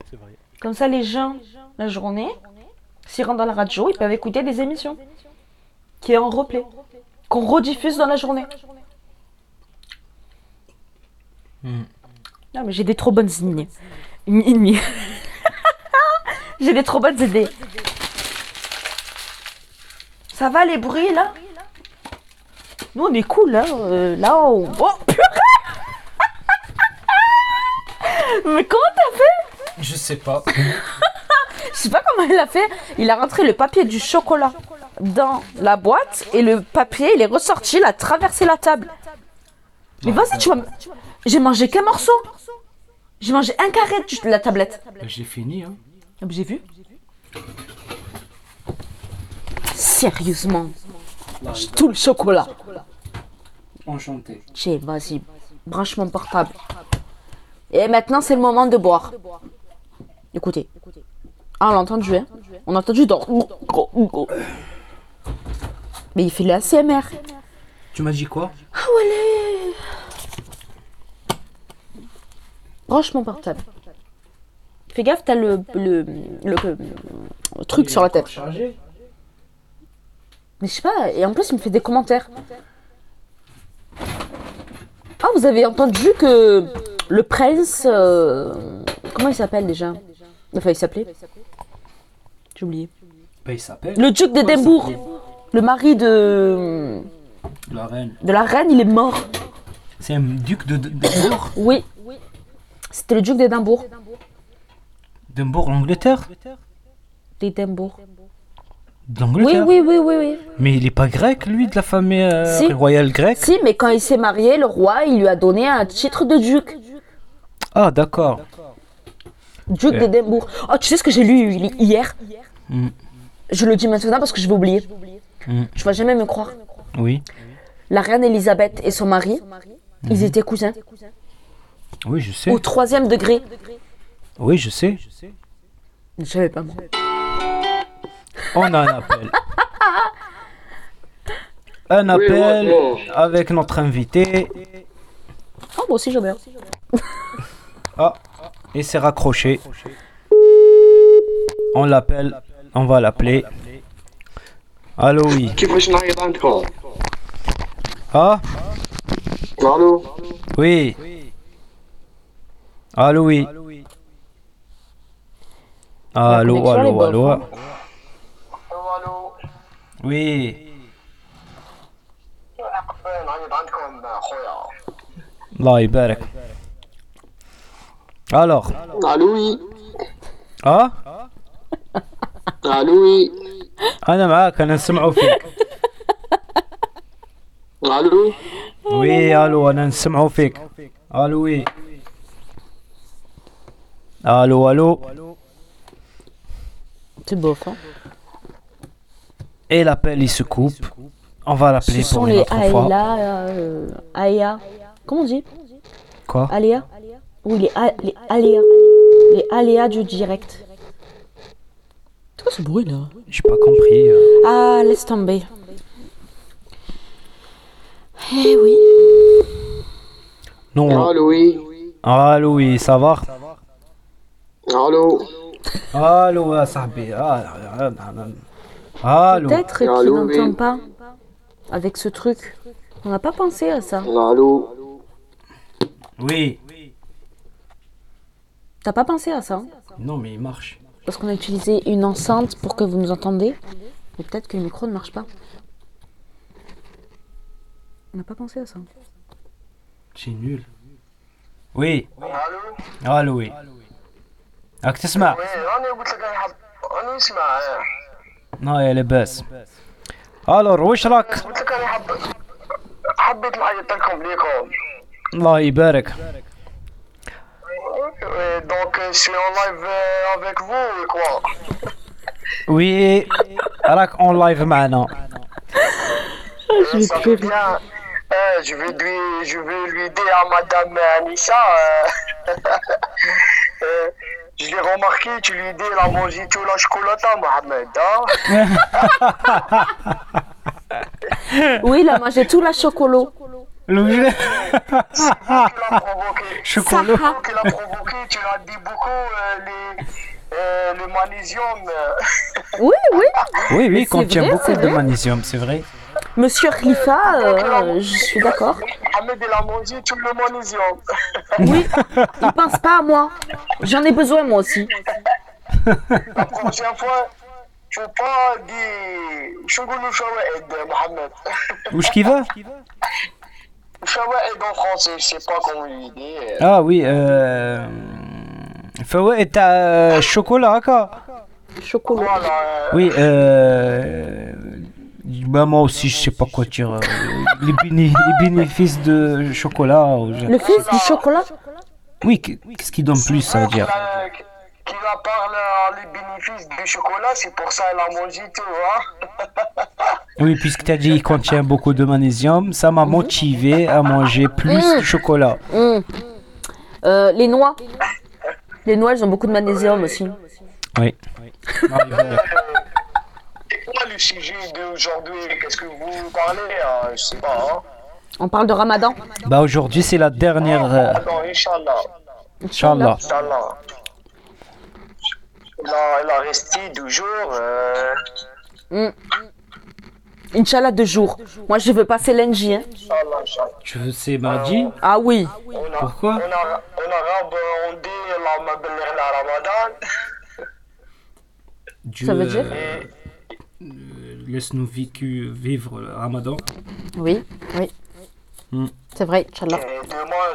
Comme ça, les gens, la journée, s'ils rentrent dans la radio, ils peuvent écouter des émissions qui est en replay, qu'on rediffuse dans la journée. Non, mais j'ai des trop bonnes idées. Idées. j'ai des trop bonnes idées. Ça va les bruits là? Nous on est cool hein euh, là on... Oh purée Mais comment t'as fait? Je sais pas. Je sais pas comment il a fait. Il a rentré le papier du chocolat dans la boîte et le papier il est ressorti, il a traversé la table. Mais vas-y tu vas... me- J'ai mangé qu'un morceau J'ai mangé un carré de la tablette. J'ai fini. Hein. Ah, J'ai vu. Sérieusement. J'ai tout le chocolat. Enchanté. J'ai, vas-y, branche mon portable. Et maintenant, c'est le moment de boire. Écoutez. Ah, on l'a entendu, hein On a entendu dans... Mais il fait le ACMR. Tu m'as dit quoi? Ah, ouais. Branche mon portable. Fais gaffe, t'as le, le, le, le truc sur la tête. Chargé Mais je sais pas, et en plus il me fait des commentaires. Ah, vous avez entendu que le prince. euh, comment il s'appelle déjà? Enfin, il s'appelait. J'ai oublié. Bah, il s'appelle Le duc d'Édimbourg, le mari de, la reine. de la reine, il est mort. C'est un duc de d'Edimbourg Oui. C'était le duc d'Édimbourg. D'Edimbourg, l'Angleterre D'Édimbourg. Oui, D'Angleterre oui, oui, oui, oui. Mais il est pas grec, lui, de la famille euh, Si. royale grecque Si, mais quand il s'est marié, le roi, il lui a donné un titre de duc. Ah, d'accord. Duc Ok. d'Édimbourg. Oh, tu sais ce que j'ai lu hi- hier? Mm. Je le dis maintenant parce que je vais oublier. Mm. Tu vas jamais me croire. Oui. La reine Elisabeth et son mari, Ils étaient cousins. Oui, je sais. Au troisième degré. Oui, je sais. Je savais pas moi. On a un appel. Un appel avec notre invité. Oh, moi aussi j'en ai un. Ah, et c'est raccroché. On l'appelle. On va l'appeler. Allô, oui. كيفاش نعيط عندكم Ah, الو oui. Allô, oui. Allô, connexion, elle est allô, bof, allô. hein. الو Oui. نعيط عندكم خويا الله يبارك. Alors, الو وي ah, الو وي أنا معاك أنا نسمعوا فيك. الو وي الو انا نسمعوا فيك الو وي الو الو C'est bof. Hein. et l'appel il se coupe on va Ce l'appeler sont pour une les autre fois Aïla. Euh, Aïa. Comment on dit quoi Aléa ou les, aléas. Les aléas du direct. C'est ce bruit là J'ai pas compris. Euh. Ah, laisse tomber. Eh oui. Non. Allô, oui. Allô, oui, ça va? Allô. Allô, ah, sahbi. Allô. Peut-être qu'il n'entend pas avec ce truc. On n'a pas pensé à ça. Allô. Oui. T'as pas pensé à ça hein non mais il marche Parce qu'on a utilisé une enceinte pour que vous nous entendez. Mais peut-être que le micro ne marche pas. On n'a pas pensé à ça. c'est nul oui الو الو وي راك تسمع راني قلت لك راني حاب راني نسمع نا يا لاباس الور واش راك قلت لك راني حاب حبيت نعيط لكم ليكم الله يبارك euh, donc, euh, je suis en live euh, avec vous, ou quoi. Oui, Arak en live maintenant. Ah, je vais, lui, je vais lui dire à Madame Anissa, euh, euh, je l'ai remarqué, tu lui dis, elle a mangé tout la chocolata, Mohamed. Hein oui, il a mangé tout la chocolat. L'objet. Eh, c'est vous qui l'a provoqué. Je suis con. C'est vous qui l'a provoqué. Tu l'as dit beaucoup, euh, les, euh, le magnésium. oui, oui. Oui, oui, contient beaucoup de magnésium, c'est vrai. Monsieur Rifa, euh, je suis d'accord. Ahmed, il a mangé tout le magnésium. oui, il pense pas à moi. J'en ai besoin, moi aussi. La prochaine fois, je ne pas dire. Je ne veux pas suis Mohamed. Où est-ce qu'il va? Fawa est bon français, je sais pas comment lui dire. Ah oui, euh. Fawa est à euh, chocolat, quoi. Chocolat. Euh, oui, euh. Bah moi aussi je sais pas quoi dire. Euh, les, béné les bénéfices de chocolat. Je... Le fils du chocolat Oui, qu'est-ce qui donne plus ça veut dire Qu'il a parlé les bénéfices du chocolat, c'est pour ça qu'il a mangé tout, hein Oui, puisque tu as dit qu'il contient beaucoup de magnésium, ça m'a motivé à manger plus de chocolat. Hum. Euh, Les noix. Les noix, elles ont beaucoup de magnésium aussi. Oui. c'est quoi le sujet d'aujourd'hui qu'est-ce que vous parlez je sais pas hein On parle de ramadan. Bah aujourd'hui, c'est la dernière... euh, non Inch'Allah Inch'Allah. Inch'Allah il a, il a resté deux jours euh, Inch'Allah, deux jours. Moi, je veux passer lundi. hein. Tu veux c'est mardi? Ah oui. On a- Pourquoi on a- En arabe, on dit. Dieu, Ça veut dire? euh, Laisse-nous vivre le ramadan. Oui, oui. Hmm. C'est vrai, Inch'Allah. Et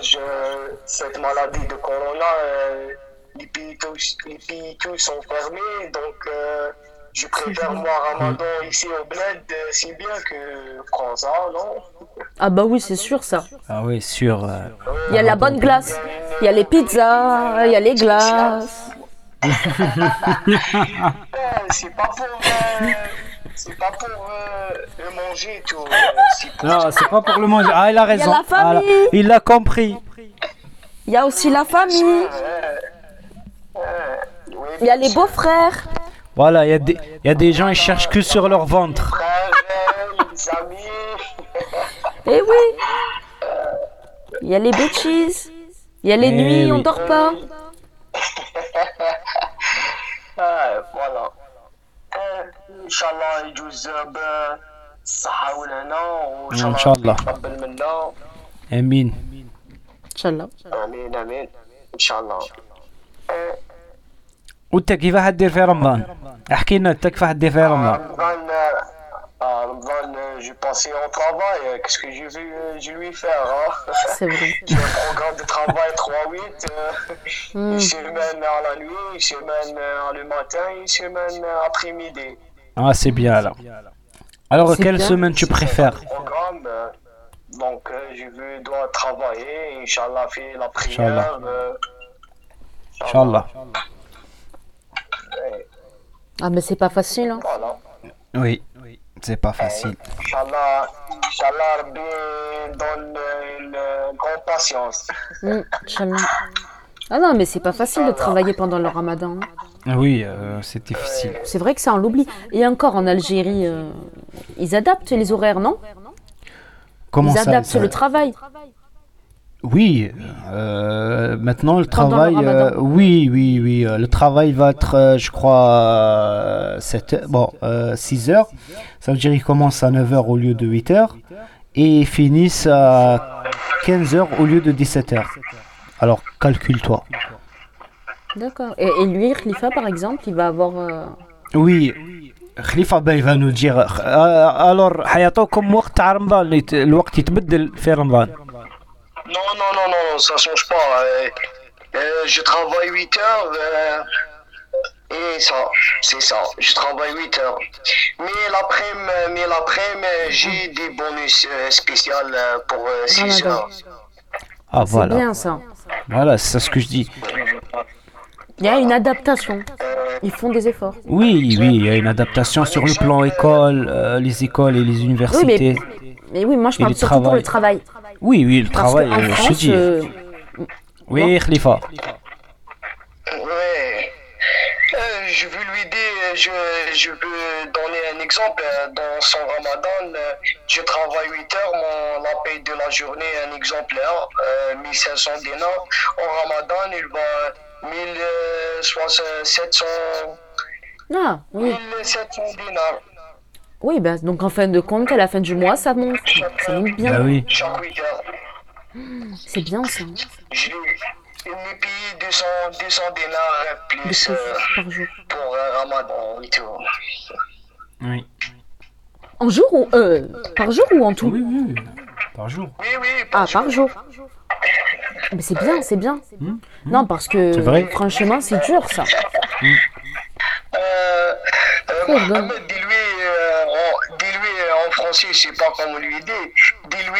je, cette maladie de corona, euh, les, pays tous, les pays tous sont fermés, donc euh, je préfère moi Ramadan ici au bled, euh, c'est bien que France, hein, non Ah bah oui, c'est sûr ça. Ah oui, sûr. euh, Il y a la bonne glace. Il y a les pizzas, il y a les glaces. Euh, C'est pas pour, euh, c'est pas pour euh, le manger et tout. euh, c'est pour- Non, c'est pas pour le manger. Ah, il a raison. la famille. Voilà. Il l'a compris. Il y a aussi la famille, Oui, il y a les beaux-frères. Voilà, il y, a des- il y a des gens, ils cherchent que sur leur ventre. frères, euh, les amis. Eh oui Il y a les bitches, il y a les Eh nuits, on oui. dort pas. آه فوالا آه، ان شاء الله يجوز بالصحة والهنا وان شاء إن الله شاء الله. يتقبل منا امين Inch'Allah. امين امين ان شاء الله آه، وانت كيف حدير في رمضان احكي لنا انت كيف حدير في رمضان رمضان آه، آه، رمضان j'ai passé au travail euh, qu'est-ce que j'ai vu euh, j'ai lui faire hein C'est vrai. J'ai un programme de travail 3-8 euh, Hmm. une semaine à la nuit une semaine euh, le matin une semaine euh, après-midi Ah, c'est bien alors. Alors, C'est quelle bien. semaine tu préfères programme. euh, donc, euh, je veux, dois travailler, Inch'Allah, faire la prière. Inch'Allah. euh, Inch'Allah. ouais, Ah, mais c'est pas facile, hein. Voilà. Oui, c'est pas facile. Inch'Allah, donne une euh, grande patience. Inch'Allah. Ah non, mais c'est pas facile de travailler pendant le ramadan. hein. Oui, euh, c'est difficile. C'est vrai que ça, on l'oublie. Et encore, en Algérie, euh, ils adaptent les horaires, non? Comment Ils ça, adaptent ça- le travail. Oui, euh, maintenant le Pendant le travail, euh, ramadan. oui, oui, oui, euh, le travail va être, euh, je crois, euh, 7 heures, bon, euh, 6 heures. Ça veut dire qu'ils commencent à 9 heures au lieu de 8 heures et ils finissent à 15 heures au lieu de 17 heures. Alors, calcule-toi. D'accord. Et, et lui, Khalifa, par exemple, il va avoir. euh, Oui, Khalifa ben, il va nous dire euh, alors حيعطوكم وقت تاع رمضان يت- الوقت يتبدل في رمضان non, non, non, non, ça change pas. euh, euh, je travaille 8 heures. euh, et ça, c'est ça. Je travaille 8 heures. Mais l'après-midi, mais l'après-midi, j'ai des bonus euh, spéciaux pour euh, 6 Ramadan. heures. Ah C'est voilà, bien ça. voilà, c'est ce que je dis. Il y a une adaptation. Ils font des efforts. Oui, oui, il y a une adaptation sur le plan école, euh, les écoles et les universités. Mais oui, moi je parle le surtout pour le travail. Oui, oui, le Parce travail, euh, je te France, dis. euh, Oui, Khalifa. Ouais. Euh, je veux lui dire, je, je veux donner un exemple. euh, Dans son ramadan, euh, je travaille 8 heures, mon, la paye de la journée, un exemplaire, euh, 1500 dinars. Au ramadan, il va 1700, Ah, oui. 1700 dinars Oui, bah, donc en fin de compte, à la fin du mois, ça monte. Ça monte bien. Ah oui. chaque 8 heures. C'est bien ça. Il me paye 200, 200 dinars euh, De plus plus euh, par jour. pour euh, ramadan et tout. Oui. En jour ou. Euh, par jour ou en tout? Oui, oui, par jour. Oui, oui, Ah, par jour. Mais c'est bien, c'est bien. Hmm, Non, parce que vrai. franchement, c'est dur ça. Pardon. Mohamed, dis-lui, euh, en, dis-lui euh, en français, je sais pas comment lui dire. Dis-lui.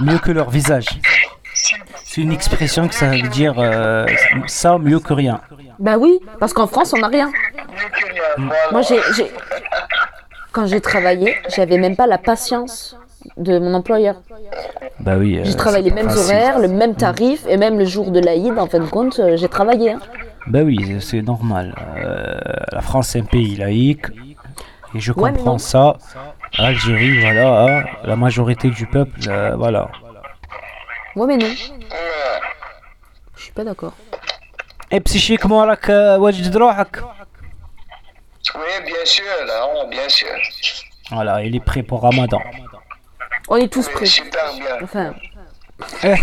Mieux que leur visage. C'est une expression que ça veut dire euh, ça mieux que rien. Bah oui, parce qu'en France, on n'a rien. Mieux que rien, voilà. Moi, j'ai. j'ai- Quand j'ai travaillé, j'avais même pas la patience de mon employeur. Bah oui. J'ai euh, travaillé les mêmes facile. horaires, le même tarif, et même le jour de l'Aïd, en fin de compte, euh, j'ai travaillé. hein. Ben oui, c'est normal. Euh, la France est un pays laïque. Et je comprends ça. Algérie, voilà, hein. la majorité du peuple, euh, voilà. Ouais, mais non. Je suis pas d'accord. Et psychiquement, avec Wajid Oui, bien sûr, là, bien sûr. Voilà, il est prêt pour Ramadan. On est tous prêts. Super bien. Enfin. Eh,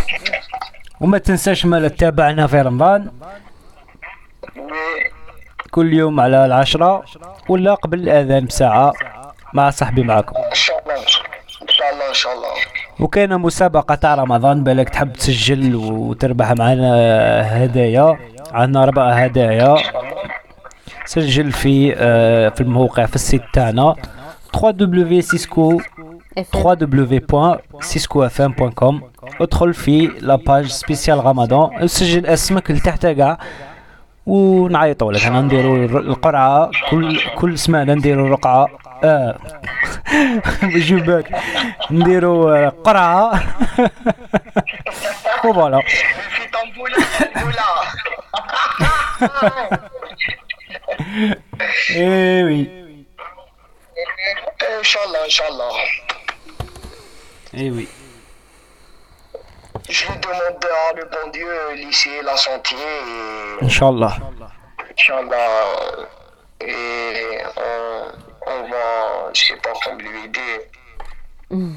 on met un sèche mal à tabac à Ramadan. كل يوم على العشرة ولا قبل الأذان بساعة مع صاحبي معكم Inch'Allah. Inch'Allah, Inch'Allah. وكاينة مسابقة تاع رمضان بالك تحب تسجل وتربح معنا هدايا عندنا أربع هدايا سجل في آه، في الموقع في السيت تاعنا www.cisco FM. www.ciscofm.com ادخل في لاباج سبيسيال رمضان سجل اسمك لتحت كاع ونعيطوا لك أنا نديروا القرعة كل كل سمانه نديروا رقعه آه. جوبات نديروا قرعه وفوالا. في اي وي. إن شاء الله إن شاء الله. اي وي. Je lui demande à le bon Dieu lycée, la santé. Et... Inch'Allah. Inch'Allah. Euh, et on, on, va, je sais pas comment lui aider. Mmh.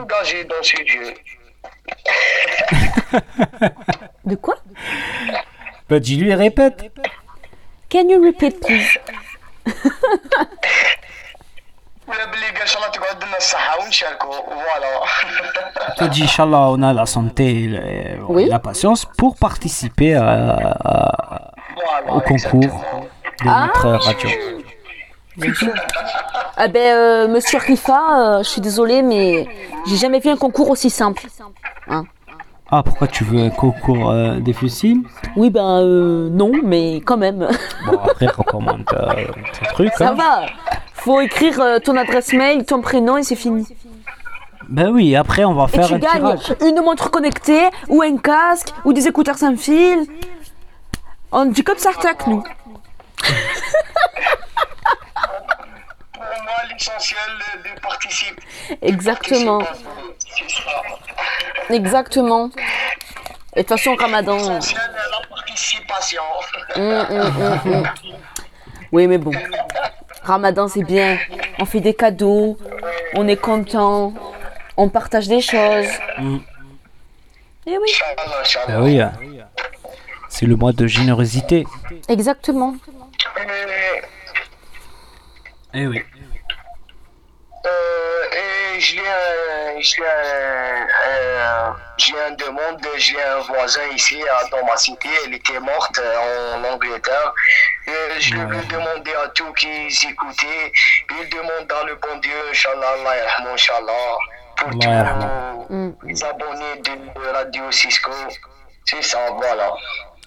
Engagé dans ce Dieu. De quoi? Bah dis-lui et répète. Can you repeat please? Tu dis, Inch'Allah, on a la santé et la patience pour participer au concours de ah, notre radio. Ah ben, euh, monsieur Rifa, euh, je suis désolé, mais j'ai jamais vu un concours aussi simple. Hein. Ah, pourquoi tu veux un concours euh, difficile? Oui, ben euh, non, mais quand même. Bon, après, recommande un truc. Ça hein. va. Faut écrire euh, ton adresse mail, ton prénom et c'est fini. Ben oui, après, on va Et faire tu un gagnes tirage. une montre connectée ou un casque ou des écouteurs sans fil. On dit comme ça, tac, nous. Pour moi, l'essentiel de participer. Exactement, C'est ça. exactement. Et de toute façon, Ramadan. euh, L'essentiel, la participation. hum, hum, hum, hum. Oui, mais bon. Ramadan, c'est bien. On fait des cadeaux, on est content, on partage des choses. Et oui, Inch'Allah, Inch'Allah. Ben oui, hein. c'est le mois de générosité. exactement. Et- Eh oui. Euh, et un, j'ai un, un- j'ai un demande, j'ai un voisin ici à- dans ma cité, elle était morte euh, en Angleterre. Et je lui ai demandé à tous qui écoutaient, il demande à le bon Dieu, Inch'Allah, Allah Inch'Allah, pour tous les abonnés de Radio Cisco. C'est ça, voilà.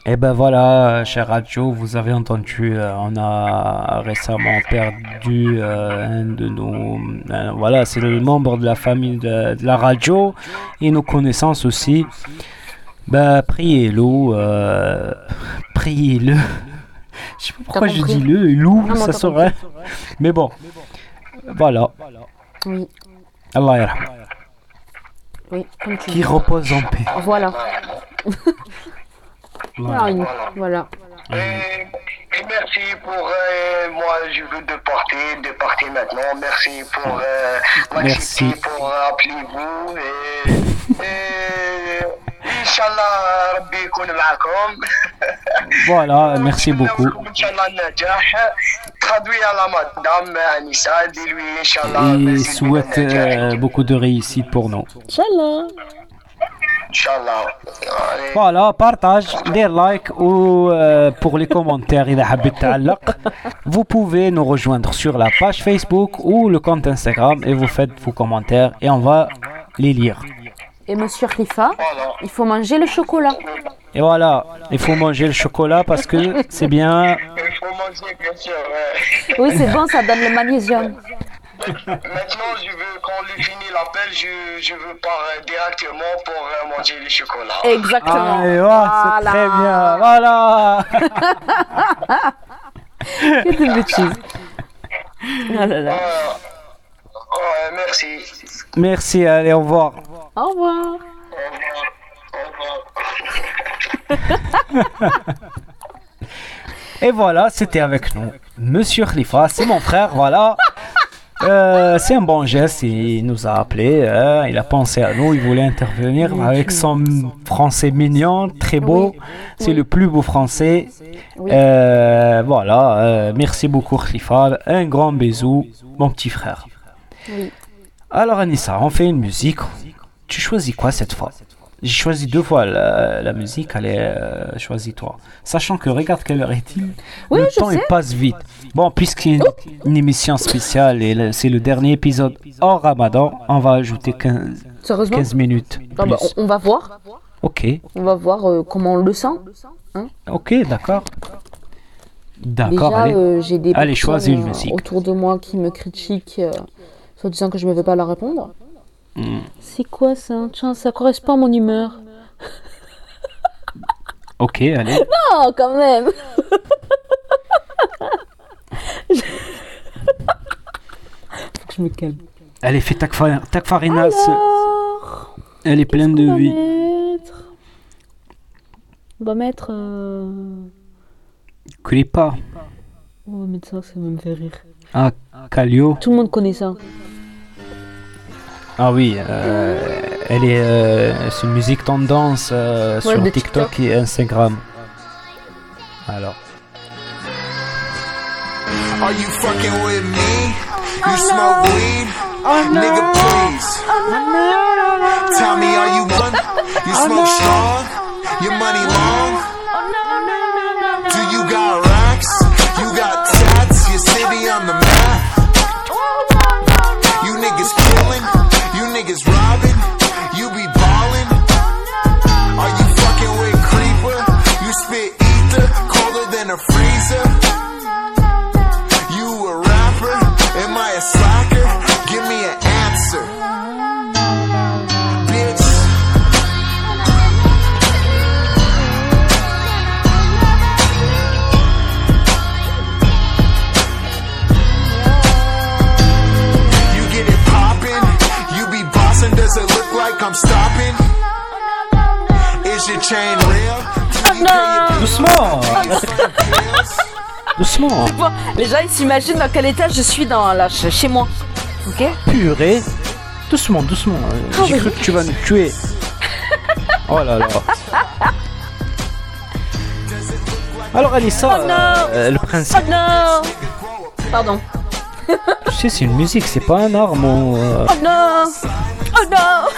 Et ben voilà, cher radio, vous avez entendu, euh, on a récemment perdu euh, un de nos... euh, voilà, c'est le membre de la famille de, de la radio et nos connaissances aussi. Ben, priez-le, priez-le. Je sais pas pourquoi je dis le, loup, ça t'as serait. Mais bon, voilà. Oui, Allah yarham. oui, Qui repose en paix. Voilà. Voilà. voilà. voilà. Et, et, merci pour euh, moi, je veux départer, départer maintenant. Merci pour euh, merci pour euh, appeler vous et, et Inch'Allah, Rabbi l'akom. Voilà, merci beaucoup. Traduit à la madame euh, Anissa, dis-lui Inch'Allah. Et souhaite euh, beaucoup de réussite pour nous. Inch'Allah. Inch'Allah. Allez. Voilà, partage, des likes ou euh, pour les commentaires, إذا حبيت تعلق, vous pouvez nous rejoindre sur la page Facebook ou le compte Instagram et vous faites vos commentaires et on va les lire. Et monsieur Rifa, Voilà. il faut manger le chocolat. Et voilà, il faut manger le chocolat parce que c'est bien. Il faut manger, bien sûr. ouais. Oui, c'est bon, ça donne le magnésium. Maintenant, je veux, quand on finit l'appel, je, je veux partir directement pour euh, manger du chocolat. Exactement. Ah, et voilà, c'est très bien, voilà. Que de bêtises. Ah là là. Euh, merci. Merci, allez, au revoir. Au revoir. Au revoir. Au revoir. Et voilà, c'était avec nous. Monsieur Khalifa, c'est mon frère, voilà. Euh, c'est un bon geste, il nous a appelé, hein, il a pensé à nous, il voulait intervenir avec son français mignon, très beau. C'est le plus beau français. Oui. Euh, voilà, euh, merci beaucoup Khalifa, un grand bisou, mon petit frère. Alors Anissa, on fait une musique. Tu choisis quoi cette fois? J'ai choisi deux fois la, la musique, allez, euh, choisis-toi. Sachant que regarde quelle heure est-il Oui, Le je temps sais. il passe vite. Bon, puisqu'il y a une, une émission spéciale et c'est le dernier épisode hors Ramadan, on va ajouter 15, Sérieusement 15 minutes. Ah bah, on, on va voir. Ok, On va voir euh, comment on le sent. ok, d'accord. D'accord, Déjà, allez. euh, j'ai des Allez, personnes, choisis une euh, musique. autour de moi qui me critiquent, soit disant que je ne veux pas leur répondre. Hmm. C'est quoi ça? Tiens, ça correspond à mon humeur. Ok, allez. Oh, quand même Faut que je me calme. Allez, fais ta, fa- ta farina, Alors, Elle est pleine de vie. mettre? On va mettre... euh, Crie pas. On va mettre ça, ça va me faire rire. Ah, Calio. Tout le monde connaît ça. Ah oui, euh, elle est, euh, c'est une musique tendance euh, sur de TikTok, TikTok. et Instagram. Alors, Are you fucking with me? You smoke weed? Nigga, please. Tell me, are you one? You smoke strong? Your money long? Pay your doucement, doucement. Bon, les gens, ils s'imaginent dans quel état je suis dans la, ch- chez moi. Ok? Purée. Doucement, doucement. euh, J'ai cru que tu vas nous tuer. Oh là là. Alors Alissa, Oh non. euh, le Oh principe, non Pardon. tu sais, c'est une musique, c'est pas un arme. euh, Oh non Oh non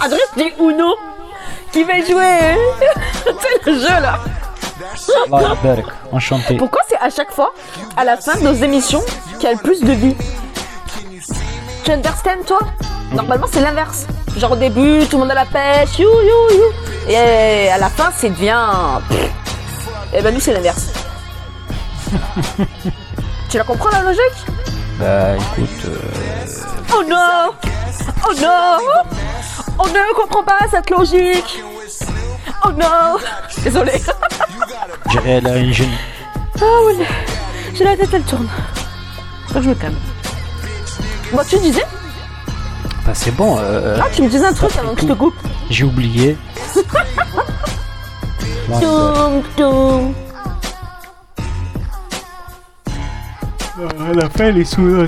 Adresse dit Uno qui va jouer C'est le jeu là yabarak. Enchanté. Pourquoi c'est à chaque fois, à la fin de nos émissions, qu'il y a le plus de vues Tu understand toi Normalement c'est l'inverse. Genre au début, tout le monde a la pêche, you you you. Et à la fin, c'est devient. Et ben nous c'est l'inverse. tu la comprends la logique? Bah écoute, euh, Oh non Oh non On ne comprend pas cette logique Oh non Désolé. je dirais elle a une jeune. Ah oui, j'ai la tête, elle tourne. Faut que je me calme. Bon, tu disais Bah c'est bon, euh, Ah, tu me disais un truc avant que je te coupe. j'ai oublié. la fin, elle est sous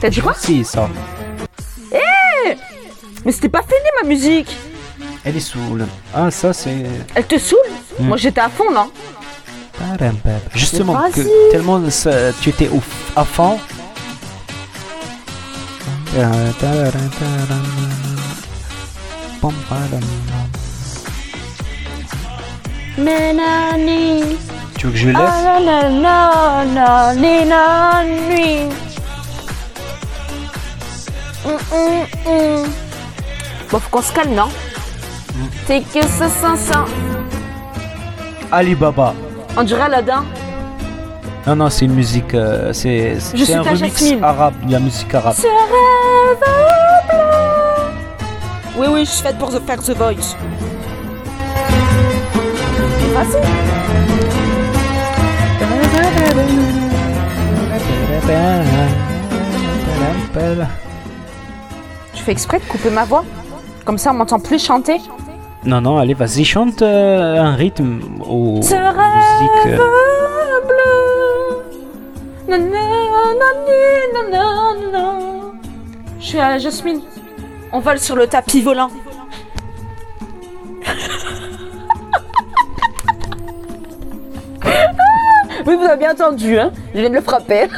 T'as dit quoi? Si, ça. Mais c'était pas fini ma musique Elle est saoule. Ah, ça, c'est. Elle te saoule? Moi j'étais à fond là. Justement, que Vas-y. tellement ça- tu étais au, à fond. Tu veux que je laisse ah ni. Hum, hum, hum. Bon, faut qu'on se calme, non C'est que ça, ça. Alibaba. On dirait Aladdin. Non, non, c'est une musique. euh, c'est Je c'est suis un remix Jasmine. arabe, de la musique arabe. Ce rêve blanc. Oui, oui, je suis faite pour The- faire The Voice. Tu fais exprès de couper ma voix? Comme ça, on m'entend plus chanter? Non, non, allez, vas-y, chante euh, un rythme musiques. rêve euh. Je suis à la Jasmine. On vole sur le tapis volant. Oui, vous avez bien entendu, hein. Je viens de le frapper.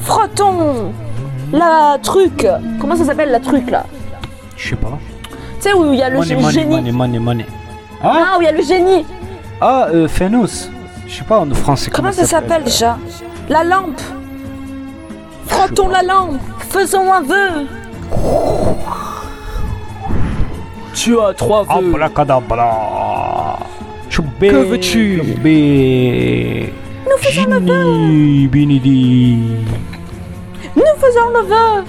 Frottons La truc. Comment ça s'appelle la truc là? Je sais pas. Tu sais où il y a le Money, money, génie? money, money, money. Ah, Ah, où il y a le génie. Ah euh, Fénus. Je sais pas en français Comment ça s'appelle déjà? La lampe. Frottons la lampe Faisons un vœu Tu as trois Abracadabra. Choubé. Que veux-tu? Nous faisons le vœu. Nous faisons le vœu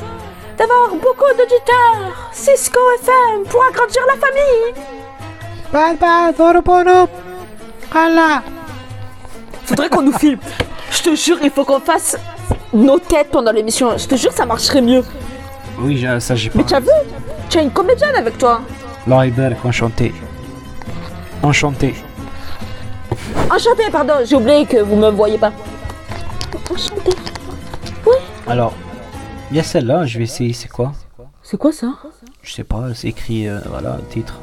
d'avoir beaucoup d'auditeurs Cisco FM pour agrandir la famille Faudrait qu'on nous filme Je te jure, il faut qu'on fasse nos têtes pendant l'émission. Je te jure, ça marcherait mieux. Oui, j'ai- ça j'ai pas. Mais tu as vu Tu as une comédienne avec toi. Ibarak, enchanté. Enchanté. Enchantée, pardon, j'ai oublié que vous me voyez pas. Enchantée. Alors, il y a celle-là, je vais essayer, c'est quoi? C'est quoi ça? Je sais pas, c'est écrit, euh, voilà, titre.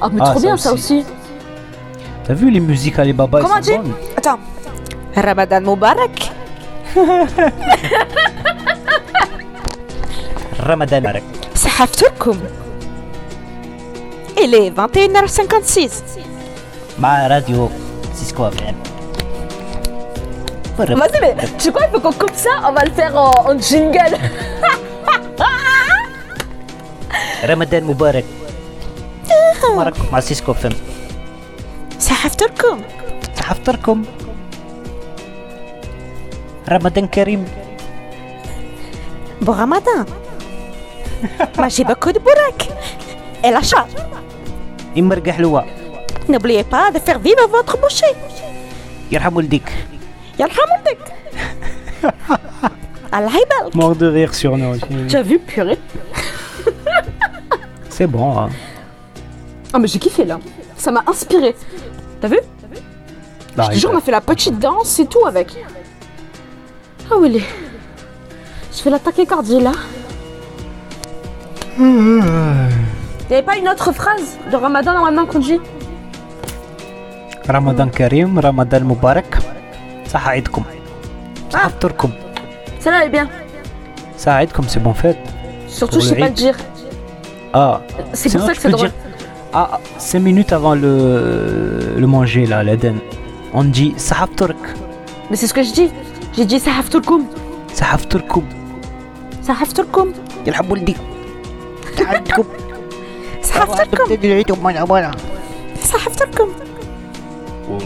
Ah, mais Ah, trop bien ça aussi. T'as vu les musiques Alibaba Comment bonnes Attends. رمضان مبارك. رمضان مبارك. سحفتكم. إلي 21h56 مع راديو سيسكو FM Vas-y, mais tu crois qu'il faut qu'on coupe ça? On va le faire en, en jingle. رمضان مبارك. مبارك مع سيسكو فم صحفتركم صحفتركم Ramadan Karim. Bon Ramadan. Mangez beaucoup de bourrac et la. N'oubliez pas de faire vivre votre bouchée. Yarhamuldik. Yarhamuldik. Mort de rire sur nous. Tu as vu, purée C'est bon, hein. Ah, mais j'ai kiffé là. Ça m'a inspiré. T'as vu? Bah, J'ai il- toujours, on a fait la petite danse et tout avec. Ah oui, je fais la tachycardie là. Hmm. avait pas une autre phrase de Ramadan normalement qu'on dit? Ramadan hmm. Karim, Ramadan Mubarak, Sahaïdkoum. Sahaïdkoum. Celle-là elle est bien. comme c'est bon fait. Surtout, je sais pas le dire. Ah, c'est pour ça que c'est drôle. Ah, 5 minutes avant le, le manger là, l'Aden, on dit Sahab Turk. Mais c'est ce que je dis. جي جي سحفت لكم سحفت لكم سحفت لكم يلعب ولدي تعبتكم سحفت لكم تبتدي العيد من عبارة سحفت لكم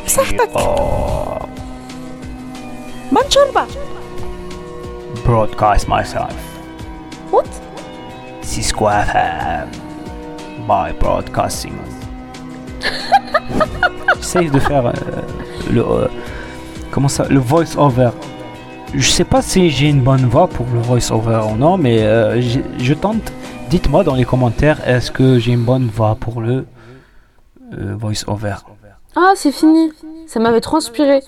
صحتك من شربة broadcast myself what Cisco FM by broadcasting J'essaye de faire euh, le euh, comment ça le voice over je sais pas si j'ai une bonne voix pour le voice over ou non mais euh, je tente dites-moi dans les commentaires est-ce que j'ai une bonne voix pour le euh, voice over Ah, c'est fini. Ça m'avait trop inspiré.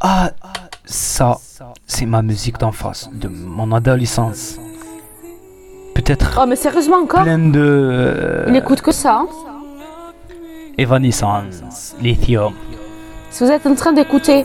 ah ça c'est ma musique d'enfance de mon adolescence peut-être Oh, mais sérieusement encore? pleine de euh, Il écoute que ça. hein. Evanescence, Lithium. Si vous êtes en train d'écouter.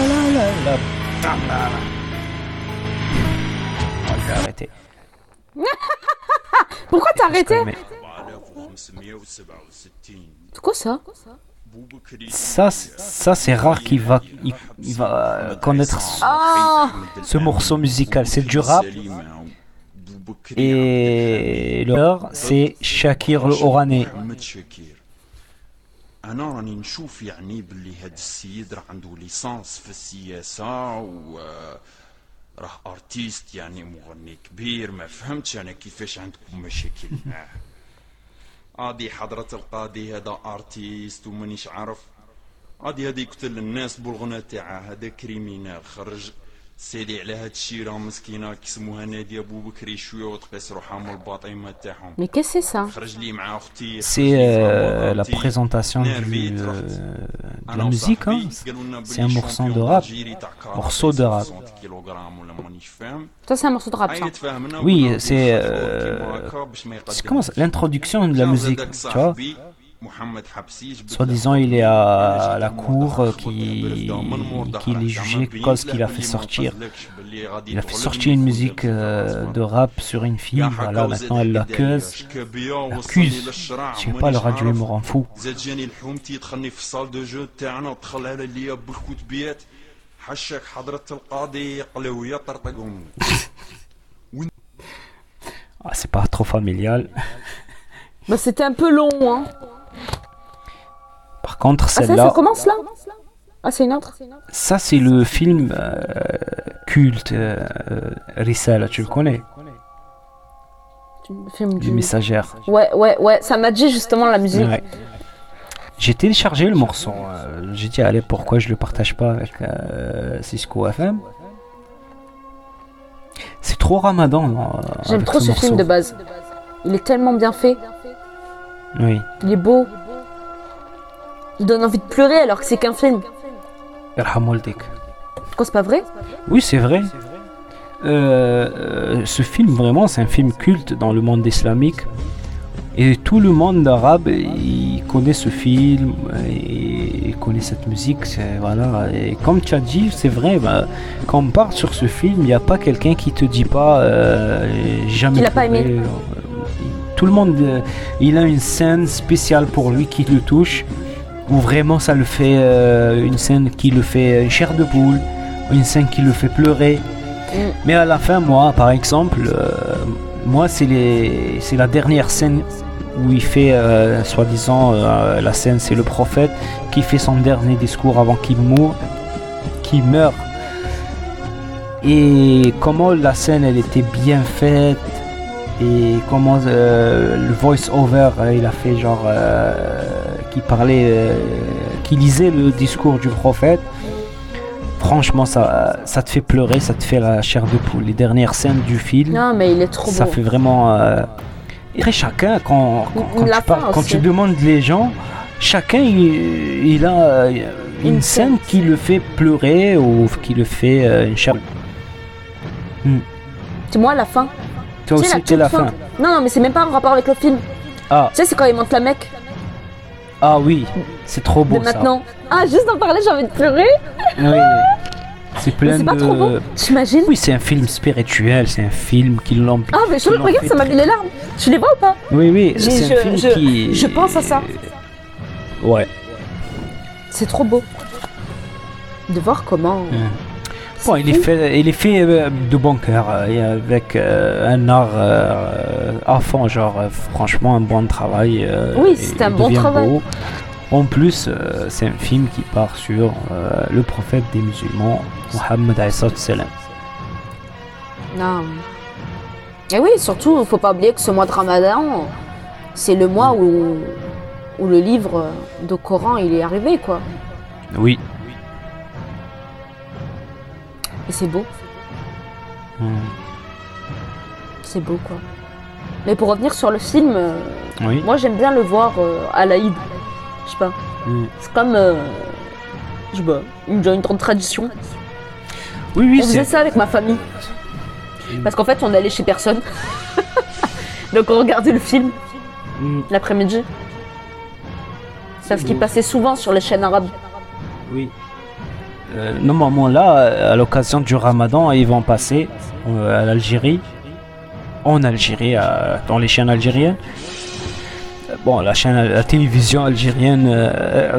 là. Pourquoi t'as arrêté C'est quoi ça ça, ça c'est rare qu'il va, il, va euh, connaître ah. ce, morceau musical. C'est du rap. Et le c'est Shakir Orane. أنا راني نشوف يعني باللي هاد السيد راه عنده ليسانس في السياسة و راه أرتيست يعني مغني كبير. ما فهمتش أنا كيفاش عندكم مشاكل معاه. غادي حضرة القاضي هذا أرتيست ومانيش عارف. غادي هذا يقتل الناس بالغنى تاعه هذا كريمينال خرج. سيدي على هاد الشي راه مسكينه كيسموها ناديه ابو بكري شويه وتقيس روحها من الباطيمه تاعهم Mais qu'est-ce que c'est ça خرج لي مع اختي C'est euh, la présentation du, euh, de la musique. Hein. C'est un morceau de rap. Morceau de rap. Ça, c'est un morceau de rap, ça. Oui, c'est, euh, C'est comment ça L'introduction de la musique, tu vois Soi-disant, il est à la cour euh, qui, qui est jugé cause qu'il a fait sortir. Il a fait sortir une musique euh, de rap sur une fille. Voilà, maintenant elle l'accuse. L'accuse. Je sais pas, le radio il me rend fou. Ah, c'est pas trop familial. Bah, c'était un peu long, hein. Par contre, Ah, ça, ça celle-là, commence là Ah, c'est une autre ça c'est le film euh, culte euh, Risala, tu le connais? Le film Du du... messagère. Ouais, ouais, ouais. Ça m'a dit justement la musique. Ouais. J'ai téléchargé le morceau. euh, J'ai dit, allez, pourquoi je le partage pas avec euh, Cisco FM C'est trop ramadan. non, J'aime trop ce film de base. Il est tellement bien fait. Oui. Il est beau. Il donne envie de pleurer alors que c'est qu'un film. Quoi, c'est pas vrai? Oui, c'est vrai. Euh, euh, ce film, vraiment, c'est un film culte dans le monde islamique. Et tout le monde arabe, il connaît ce film, et il connaît cette musique. Voilà. Et comme tu as dit, c'est vrai, bah, quand on part sur ce film, il n'y a pas quelqu'un qui te dit pas euh, jamais. Qu'il a pas aimé. Tout le monde, euh, il a une scène spéciale pour lui qui le touche, où vraiment ça le fait, euh, une scène qui le fait euh, chair de poule, une scène qui le fait pleurer. Mm. Mais à la fin, moi, par exemple, euh, moi, c'est les, c'est la dernière scène où il fait, euh, soi-disant, la scène, c'est le prophète qui fait son dernier discours avant qu'il moure, qui meurt. Et comment la scène, elle était bien faite et comment le voice-over, il a fait genre, qui parlait, euh, qui lisait le discours du prophète. Franchement, ça, ça te fait pleurer, ça te fait la chair de poule. Les dernières scènes du film, Non, mais il est trop ça beau. fait vraiment. euh, après, chacun, quand, quand, quand La tu, parles- quand tu demandes les gens, chacun il, il a euh, une, Une scène scène. qui le fait pleurer ou qui le fait euh, une chair. C'est moi la fin. Toi Tu sais, aussi, la toute fin. Non, non, mais c'est même pas en rapport avec le film. Ah, Tu sais, c'est quand il monte la mec ah oui, c'est trop de beau ça. maintenant. Ah, juste d'en parler, j'ai envie de pleurer. Oui. C'est plein c'est pas de. trop beau. T'imagines Oui, c'est un film spirituel, c'est un film qui l'ont. Ah, mais je regarde, fait ça m'a mis les larmes. Tu les vois ou pas? Oui, oui, c'est je- un film je- qui. je pense à ça. Ouais. C'est trop beau. De voir comment. Bon, il est fait, il est fait euh, de bon cœur euh, avec euh, un art à fond, genre franchement un bon travail. Oui, c'est un bon travail. beau. En plus, c'est un film qui part sur le prophète des musulmans, Mohammed salam. Non. Et oui, surtout, faut pas oublier que ce mois de Ramadan, c'est le mois où, où le livre de Coran il est arrivé, quoi. Oui. Et c'est beau, Hmm. c'est beau, quoi. Mais pour revenir sur le film, euh, Oui. moi j'aime bien le voir euh, à l'Aïd. Je sais pas. Hmm. C'est comme. euh, je sais pas, une, une grande tradition. Oui, oui, on faisait c'est. ça avec ma famille. Parce qu'en fait, on allait chez personne. Donc on regardait le film Hmm, l'après-midi. Parce qu'il passait souvent sur les chaînes arabes. Oui. Euh, normalement là, à l'occasion du Ramadan, ils vont passer euh, à l'Algérie, en Algérie, dans les chaînes algériennes. Euh, Bon, la chaîne, la télévision algérienne,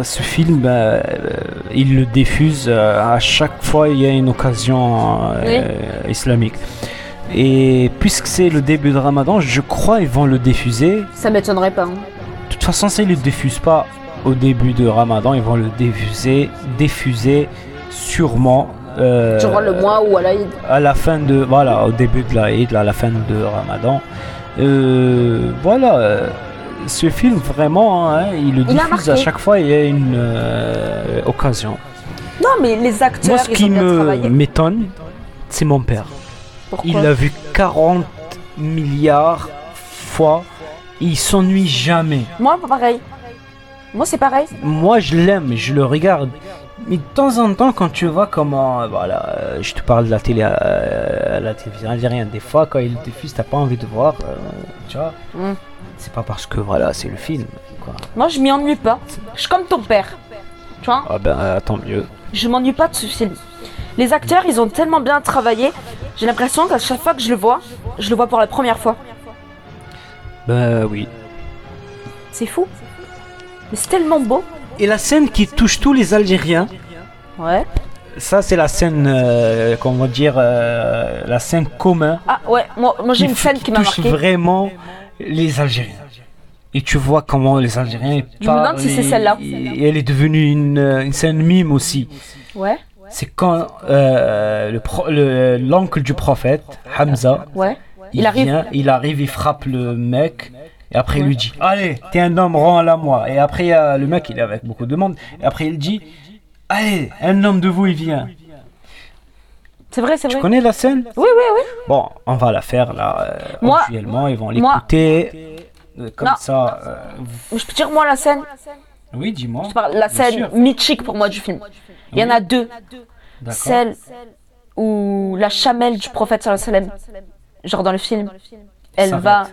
ce film, euh, il le diffuse à chaque fois il y a une occasion islamique. Et puisque c'est le début de Ramadan, je crois ils vont le diffuser Ça m'étonnerait pas. hein. de toute façon, s'ils ne le diffusent pas au début de Ramadan, ils vont le diffuser, diffuser sûrement euh, Durant le mois ou à l'Aïd. à la fin de voilà, au début de l'Aïd, à la fin de Ramadan. Euh, voilà, euh, ce film vraiment, hein, il le Il a diffuse à chaque fois. Il y a une euh, occasion. Non, mais les acteurs, Moi, ce ils qui me m'étonne, c'est mon père. Pourquoi Il l'a vu 40 milliards fois. Il s'ennuie jamais. Moi, pareil. Moi, c'est pareil. Moi, je l'aime, je le regarde. Mais de temps en temps, quand tu vois comment, euh, voilà, euh, je te parle de la télé, euh, la télévision algérienne, des fois, quand il diffuse, t'as pas envie de voir, euh, tu vois. Mm. C'est pas parce que, voilà, c'est le film, quoi. Moi, je m'y ennuie pas. Je suis comme ton père. Tu vois? Ah ben, tant mieux. Je m'ennuie pas de ce film. Les acteurs, ils ont tellement bien travaillé. J'ai l'impression qu'à chaque fois que je le vois, je le vois pour la première fois. Ben oui. C'est fou. Mais c'est tellement beau. Et la scène qui touche tous les Algériens, Ouais. ça c'est la scène, euh, comment dire, euh, la scène commune. Ah ouais, moi, moi j'ai une scène qui m'a touche marqué. vraiment les Algériens. Et tu vois comment les Algériens Je me demande si c'est celle-là. Et elle est devenue une, euh, une scène mime aussi. Ouais, C'est quand euh, le pro- le- l'oncle du prophète, Hamza, ouais. il, Il arrive. vient, il arrive, il frappe le mec. Et après, il lui dit Allez, t'es un homme, rends-la moi. Et après, il y a le mec, il est avec beaucoup de monde. Et après, il dit Allez, un homme de vous, il vient. C'est vrai, c'est Tu vrai. connais la scène? Oui, oui, oui. Bon, on va la faire là, euh, Moi- actuellement. Ils vont l'écouter. euh, Comme Non. ça. euh, Je peux dire moi la scène. Oui, dis-moi. La scène mythique pour moi du film. Il y en a deux. Celle où la chamelle du prophète genre dans le film, elle va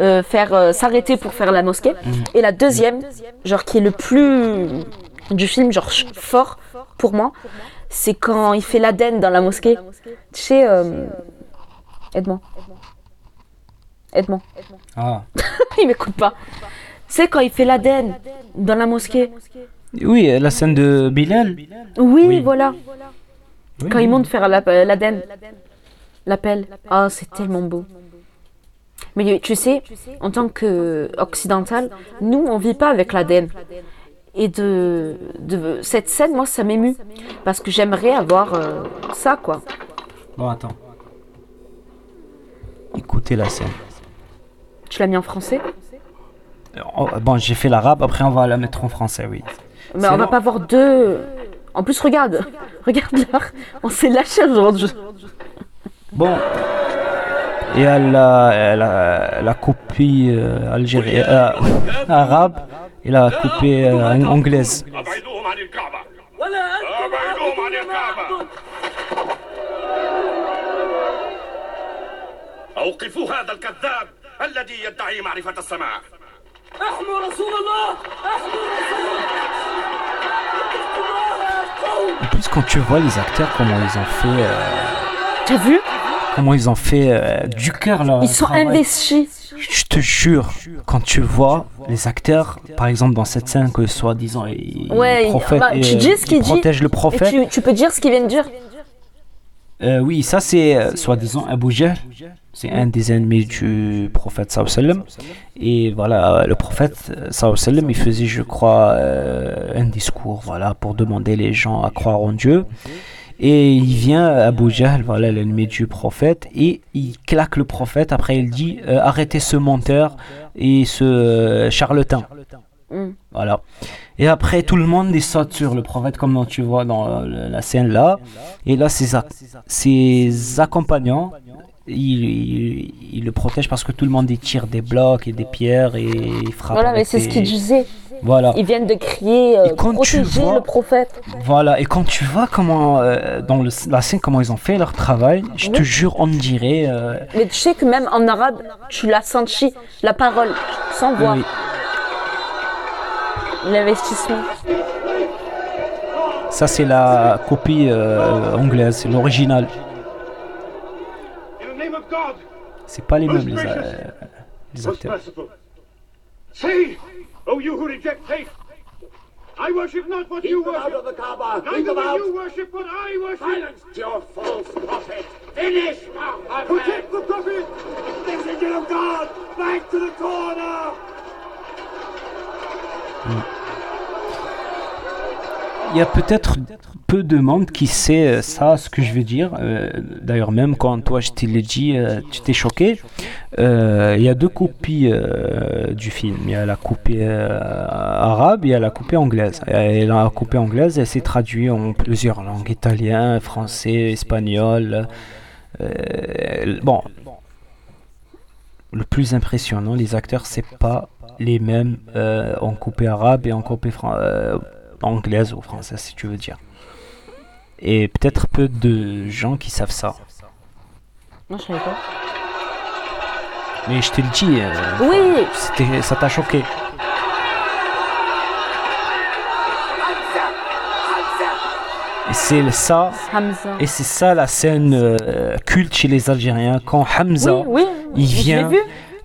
euh, faire euh, s'arrêter pour faire la mosquée. Et la deuxième, genre qui est le plus du film, genre fort pour moi, c'est quand il fait l'Aden dans la mosquée. Tu sais, euh, aide-moi. Aide-moi. Ah. il m'écoute pas. C'est quand il fait l'Aden dans la mosquée. Oui, euh, la scène de Bilal. Oui, Oui. voilà. Oui, Quand il monte faire la- l'Aden, l'appel. Ah, c'est tellement beau. Mais tu sais, en tant qu'occidental, nous, on vit pas avec l'Aden. Et de, de cette scène, moi, ça m'émue. Parce que j'aimerais avoir euh, ça, quoi. Bon, attends. Écoutez la scène. Tu l'as mis en français? Oh, bon, j'ai fait l'arabe, après on va la mettre en français, oui. Mais on va pas voir deux. En plus, regarde. Regarde là. On s'est lâché aujourd'hui. Bon. Et elle a, elle a la copie euh, algérienne, euh, arabe et la copie euh, anglaise. أبعدوهم عن الكعبة أبعدوهم عن الكعبة أوقفوا هذا الكذاب الذي يدعي معرفة السماء En plus, quand tu vois les acteurs, comment ils ont fait, euh, T'as vu Comment ils ont fait euh, du cœur leur Ils sont travail. investis. Je te jure, quand tu vois les acteurs, par exemple dans cette scène que soi-disant ils Ouais, prophètent, bah, tu dis ce qu'il ils dit, protègent le Et prophète. tu, tu peux dire ce qu'il vient de dire Euh, oui, ça c'est euh, soi-disant Abu Jahl. C'est un des ennemis du prophète sallam. Et voilà, le prophète sallam, il faisait, je crois, euh, un discours, voilà, pour demander les gens à croire en Dieu. Et il vient, Abu Jahl, voilà, l'ennemi du prophète, et il claque le prophète. Après, il dit euh, arrêtez ce menteur et ce euh, charlatan. Mm. Voilà. Et après, tout le monde il saute sur le prophète, comme tu vois dans euh, la scène là. Et là, ses, ac- ses accompagnants, ils, le protègent parce que tout le monde tire des blocs et des pierres et il frappe. Voilà, mais c'est ce qu'il disait. Voilà. Ils viennent de crier euh, Et quand tu protéger vois- le prophète. Voilà. Et quand tu vois comment, euh, dans le- la scène, comment ils ont fait leur travail, je te jure, on dirait. euh, Mais tu sais que même en arabe, tu l'as senti, la parole, sans voix, oui. l'investissement. Ça, c'est la copie euh, anglaise, c'est l'original. C'est pas les mêmes, les, euh, les acteurs. Merciful oh you who reject faith I worship not what you worship out of the Kaaba. Neither will you worship what I worship. Silence your false prophet. Finish protect the prophet. Messenger of God. Back to the corner hmm. Il y a peut-être peu de monde qui sait euh, ça, ce que je veux dire. Euh, D'ailleurs, même quand toi je te l'ai dit, euh, tu t'es choqué. Il y a deux copies du film. Il y a la copie arabe, il y a la copie anglaise. Et la copie anglaise, elle s'est traduite en plusieurs langues italien, français, espagnol. Bon, le plus impressionnant, les acteurs, c'est pas les mêmes en copie arabe et en copie fran- euh, anglaise ou française, si tu veux dire. Et peut-être peu de gens qui savent ça. Non, je savais pas. Mais je te le dis, euh, Oui, c'était- ça t'a choqué. Et c'est ça, Hamza. et c'est ça la scène euh, culte chez les Algériens quand Hamza Oui, oui, il vient.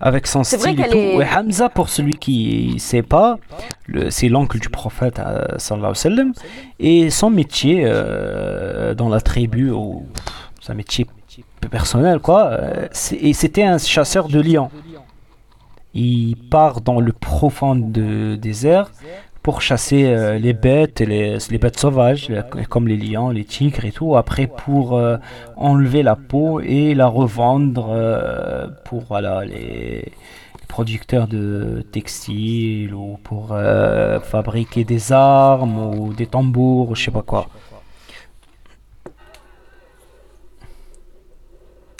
Avec son style et tout. est- Ouais, Hamza, pour celui qui sait pas, c'est l'oncle du prophète euh, sallallahu sallam, et son métier euh, dans la tribu, ou un métier personnel quoi, euh, et c'était un chasseur de lions. Il part dans le profond de- désert pour chasser euh, les bêtes, et les, les bêtes sauvages, euh, comme les lions, les tigres et tout. Après, pour euh, enlever la peau et la revendre euh, pour voilà, les, les producteurs de textiles ou pour euh, fabriquer des armes ou des tambours, ou je sais pas quoi.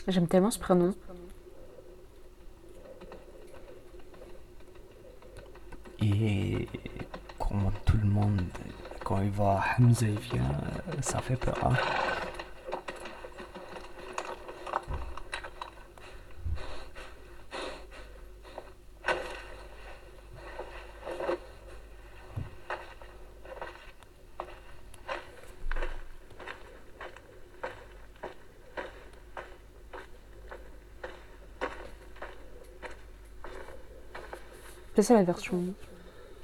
J'aime tellement ce prénom. Et tout le monde, quand il voit Hamza, il vient, ça fait peur. hein. C'est la version.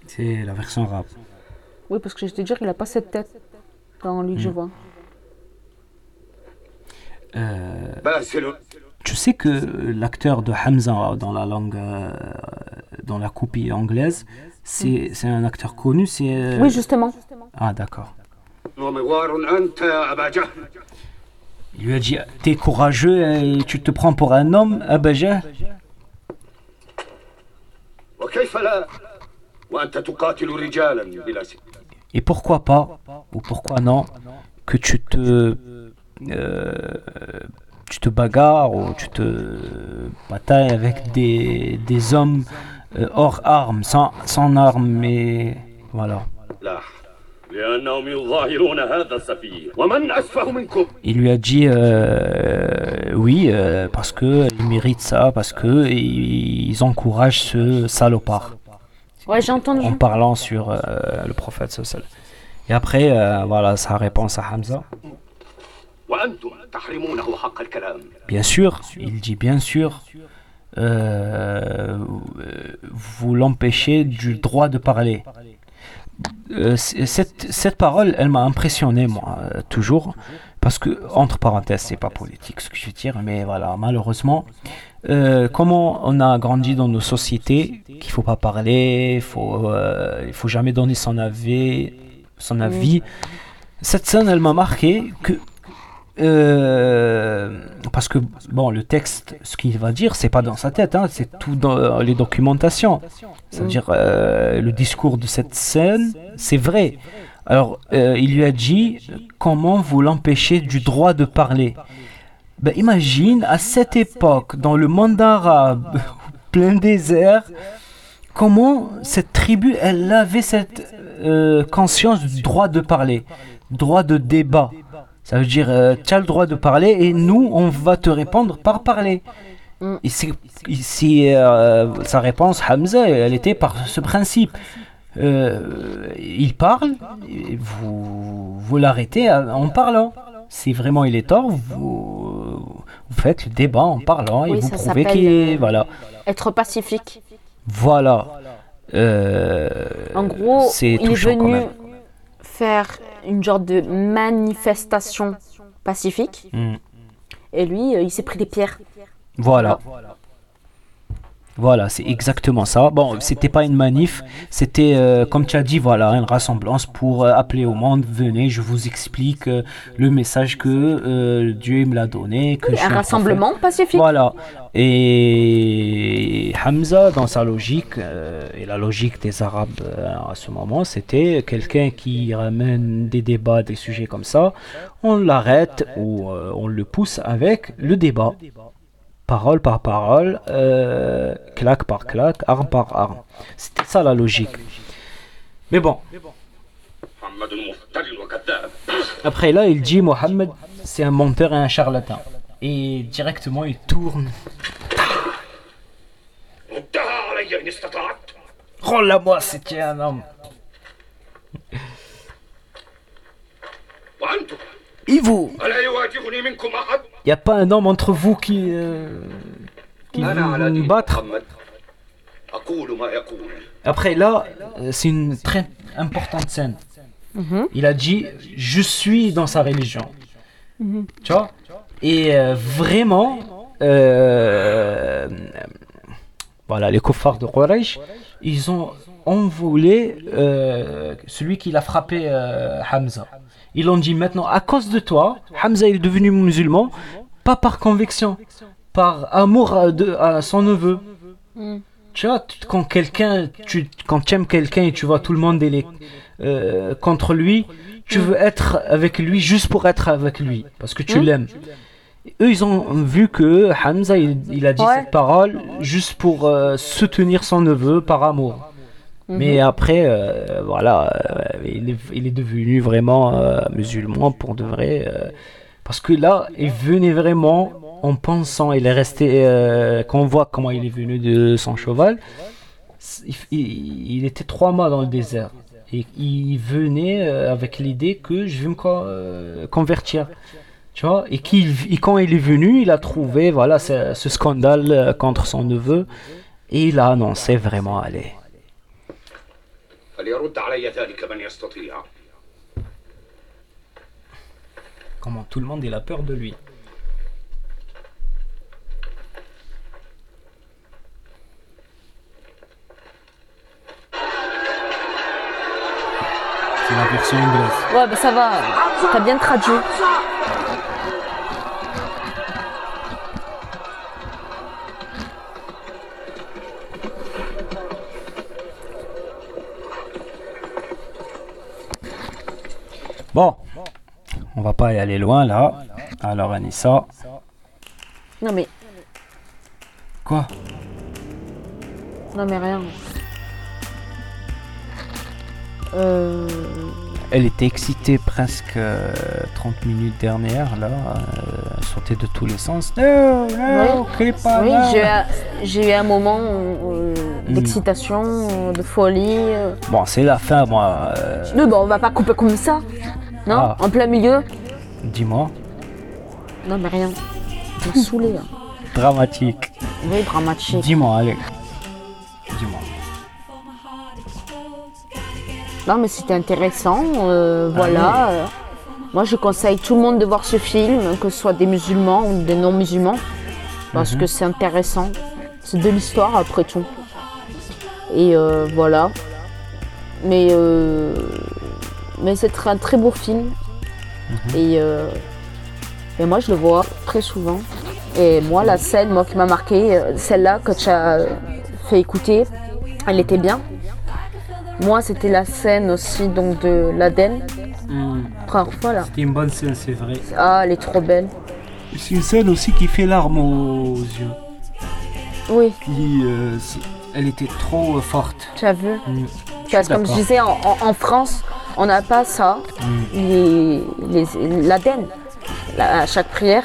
C'est la version rap. Oui, parce que je te dire qu'il n'a pas cette tête dans lui que je vois. Tu sais que l'acteur de Hamza dans la langue, euh, dans la copie anglaise, c'est hmm. un acteur connu. c'est... Euh, oui, justement. Ah, d'accord. Il lui a dit T'es courageux et tu te prends pour un homme, Abajah et pourquoi pas, ou pourquoi non, que tu te, euh, tu te bagarres ou tu te batailles avec des, hommes euh, hors armes, sans, sans armes, et voilà. Il lui a dit euh, oui parce que il méritent ça parce que ils encouragent ce salopard. En parlant sur euh, le prophète social. Et après, euh, voilà sa réponse à Hamza. Bien sûr, il dit bien sûr, euh, vous l'empêchez du droit de parler. Cette, cette, parole, elle m'a impressionné, moi, toujours parce que, entre parenthèses, c'est pas politique ce que je veux dire, mais voilà, malheureusement, euh, comment on a grandi dans nos sociétés, qu'il faut pas parler, il faut, euh, il faut jamais donner son avis, son avis. Cette scène, elle m'a marqué que euh, parce que bon, le texte, ce qu'il va dire, c'est pas dans sa tête, hein, c'est tout dans les documentations. C'est-à-dire euh, le discours de cette scène, c'est vrai. Alors, euh, il lui a dit comment vous l'empêchez du droit de parler? Ben, imagine à cette époque, dans le monde arabe, plein désert, comment cette tribu, elle avait cette euh, conscience du droit de parler, droit de débat. Ça veut dire, euh, tu as le droit de parler et nous, on va te répondre par parler. Mm. Et c'est, ici, euh, sa réponse, Hamza, elle était par ce principe. Euh, il parle, vous, vous l'arrêtez en parlant. Si vraiment il est tort, vous, vous faites le débat en parlant et Oui, vous prouvez qu'il est. euh, Voilà. Être pacifique. Voilà. Euh, En gros, c'est il est venu faire une genre de manifestation pacifique. Mm. Et lui, euh, il s'est pris des pierres. Voilà. Voilà, c'est exactement ça. Bon, c'était pas une manif, c'était, euh, comme tu as dit, voilà, une rassemblance pour euh, appeler au monde. Venez, je vous explique euh, le message que Dieu me l'a donné. Que je suis Un rassemblement pacifique. Voilà. Et Hamza, dans sa logique, et la logique des Arabes à ce moment, c'était quelqu'un qui ramène des débats, des sujets comme ça, on l'arrête ou on le pousse avec le débat parole par parole, euh, claque par claque, arme par arme. C'était ça la logique. Mais bon. Après là, il dit Mohammed, c'est un menteur et un charlatan. Et directement, il tourne. Rends-la-moi, oh c'était un homme. Et vous Y a pas un homme entre vous qui. Euh, qui veut battre? Après là, euh, c'est une très importante scène. Mhm. Il a dit Je suis dans sa religion. Mhm. Tu vois? Et euh, vraiment. Euh, voilà, les coffres de Quraysh, ils ont envolé celui qui l'a frappé, Hamza. Ils l'ont dit maintenant, à cause de toi, Hamza est devenu musulman, pas par conviction, par amour à, de, à son neveu. Tu vois, quand quelqu'un, tu, quand tu aimes quelqu'un et tu vois tout le monde est, euh, contre lui, tu veux être avec lui juste pour être avec lui, parce que tu Mm. l'aimes. Eux, ils ont vu que Hamza, il, il a dit Ouais. cette parole juste pour euh, soutenir son neveu par amour. Mhm. Mais après, euh, voilà, euh, il, est, il est devenu vraiment euh, musulman pour de vrai. parce que là, il venait vraiment en pensant, il est resté, quand on voit comment il est venu de son cheval, il, il- il était trois mois dans le désert. Et il venait avec l'idée que je vais me co- convertir. Tu vois, et, quand il est venu, il a trouvé voilà, ce, ce scandale contre son neveu. Et il a annoncé vraiment, allez, فليرد علي ذلك من يستطيع comment tout le monde il a peur de lui. C'est la version anglaise. Ouais, bah ça va. T'as bien traduit. Bon, on va pas y aller loin là. Alors Anissa, Non mais, quoi? Non mais rien. Euh... Elle était excitée presque euh, 30 minutes dernière là, euh, sautait de tous les sens. Non, non, crie pas, Oui, j'ai eu- un moment euh, Hmm. d'excitation, euh, de folie. euh. Bon, c'est la fin, moi. euh, Mais bon, on va pas couper comme ça. Non Ah. En plein milieu Dis-moi, Non mais rien. Me saoulé. hein. dramatique. Oui, dramatique. Dis-moi, allez. Dis-moi. Non mais c'était intéressant, euh, voilà. euh. moi je conseille tout le monde de voir ce film, que ce soit des musulmans ou des non-musulmans, parce Mhm. que c'est intéressant. C'est de l'histoire après tout. Et euh, voilà. Mais, euh, mais c'est un très beau film. Et, euh, et moi je le vois très souvent. Et moi la scène moi, qui m'a marqué, celle-là que tu as fait écouter, elle était bien. Moi, c'était la scène aussi donc de l'Aden. Première fois là. C'était une bonne scène, c'est vrai. Ah, elle est trop belle. C'est une scène aussi qui fait larme aux yeux. Oui, Qui, euh, elle était trop euh, forte. tu as vu. Mm. Parce que comme je disais, en, en- en France, on n'a pas ça. Mm. Les, les- L'Aden, la- à chaque prière.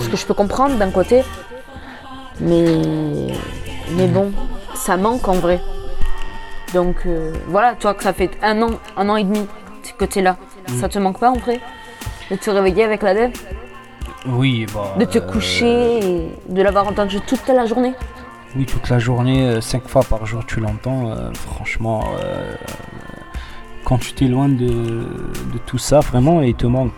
Ce que je peux comprendre d'un côté. Mais, mais bon, ça manque en vrai. Donc euh, voilà, toi que ça fait un an, un an et demi que tu es là. Mm. Ça te manque pas en vrai De te réveiller avec l'Aden Oui, bah. De te euh, coucher et de l'avoir entendu toute la journée? Oui, toute la journée, euh, cinq fois par jour, tu l'entends. franchement, quand tu t'éloignes de, de tout ça, vraiment, il te manque.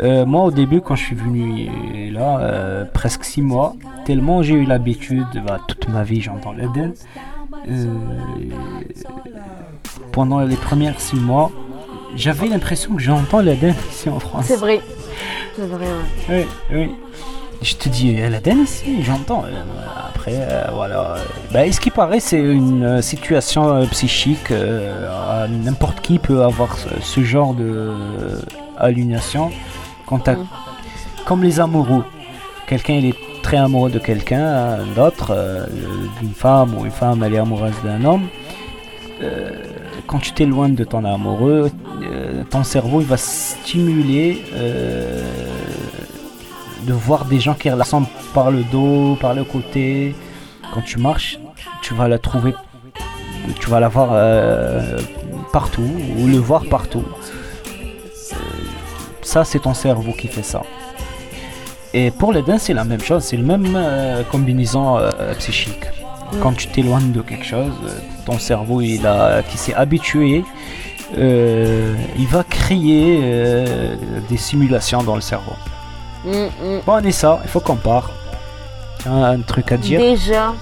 Euh, moi, au début, quand je suis venu là, euh, presque six mois, tellement j'ai eu l'habitude, bah, toute ma vie, j'entends l'Eden. Euh, pendant les premières six mois, j'avais l'impression que j'entends l'Eden ici en France. C'est vrai. C'est vrai, ouais. Oui, oui. Je te dis, l'Aden ici, j'entends. Euh, Après, euh, voilà. Bah, ce qui paraît, c'est une situation euh, psychique. euh, N'importe qui peut avoir ce, ce genre de hallucination? Quand Mm. Comme les amoureux. Quelqu'un, il est très amoureux de quelqu'un, un autre, euh, d'une femme, ou une femme, elle est amoureuse d'un homme. Euh, quand tu t'éloignes de ton amoureux, euh, ton cerveau il va stimuler euh, de voir des gens qui ressemblent par le dos, par le côté. Quand tu marches, tu vas la trouver, tu vas la voir euh, partout ou le voir partout. Euh, ça, c'est ton cerveau qui fait ça. Et pour les dents, c'est la même chose, c'est le même euh, combinaison euh, psychique. Quand tu t'éloignes de quelque chose, euh, ton cerveau il a, qui s'est habitué, euh, il va créer euh, des simulations dans le cerveau. Mm, mm. Bon, Anissa, il faut qu'on part. Tu as un truc à dire? Déjà,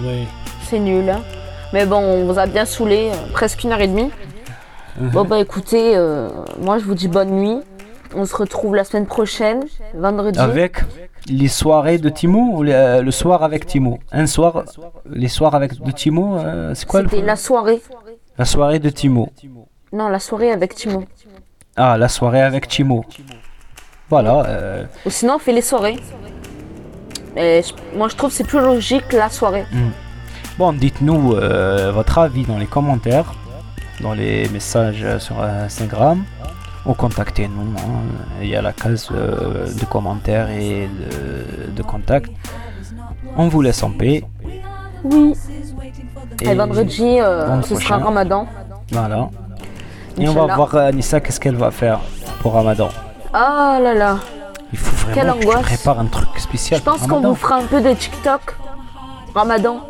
Oui. c'est nul. hein. Mais bon, on vous a bien saoulé, presque une heure et demie. Bon bah écoutez, euh, moi je vous dis bonne nuit. On se retrouve la semaine prochaine, vendredi. Avec les soirées de Timo ou euh, le soir avec Timo Un soir, les soirs avec de Timo, euh, c'est quoi le C'était la soirée. La soirée de Timo. Non, la soirée avec Timo. Ah, la soirée avec Timo. Voilà. euh, Ou sinon, on fait les soirées. Et moi je trouve que c'est plus logique la soirée. Bon, dites-nous euh, votre avis dans les commentaires, dans les messages sur Instagram, ou contactez-nous. hein. Il y a la case euh, de commentaires et de, de contact. On vous laisse en paix. Oui. Et Et vendredi, euh, vendredi ce sera. Ramadan. Voilà. Et on va voir euh, Anissa qu'est-ce qu'elle va faire pour Ramadan. Ah là là. Il faut Quelle vraiment que angoisse. prépares un truc spécial. Je pense qu'on vous fera un peu de TikTok. Ramadan.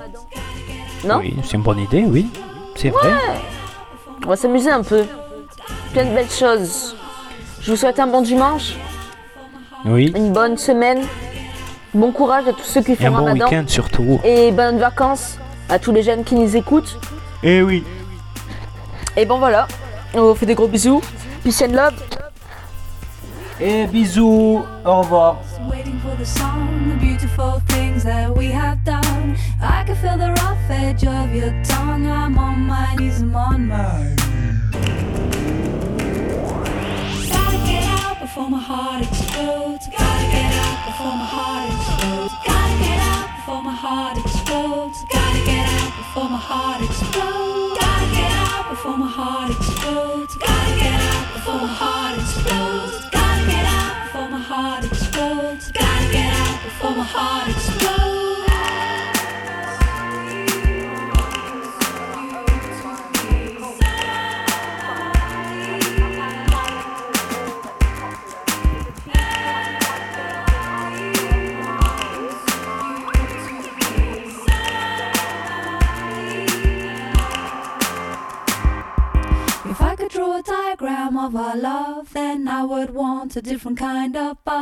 Non? Oui, c'est une bonne idée, oui. C'est vrai. On va s'amuser un peu. Plein de belles choses. Je vous souhaite un bon dimanche, Oui. une bonne semaine. Bon courage à tous ceux qui Et font un bon week-end surtout. Et bonnes vacances à tous les jeunes qui nous écoutent. Et oui. Et bon voilà, on vous fait des gros bisous. Peace and love. Et bisous. Au revoir. Waiting for the song, the beautiful things that we have done. I can feel the rough edge of your tongue. I'm on my knees, I'm on my. Before my heart explodes. Gotta get out before my heart explodes. Gotta get out before my heart explodes. Gotta get out before my heart explodes. Gotta get out before my heart explodes. Gotta get out before my heart explodes. Gotta get out before my heart explodes. Gotta get out before my heart explodes. Diagram of our love, then I would want a different kind of bar.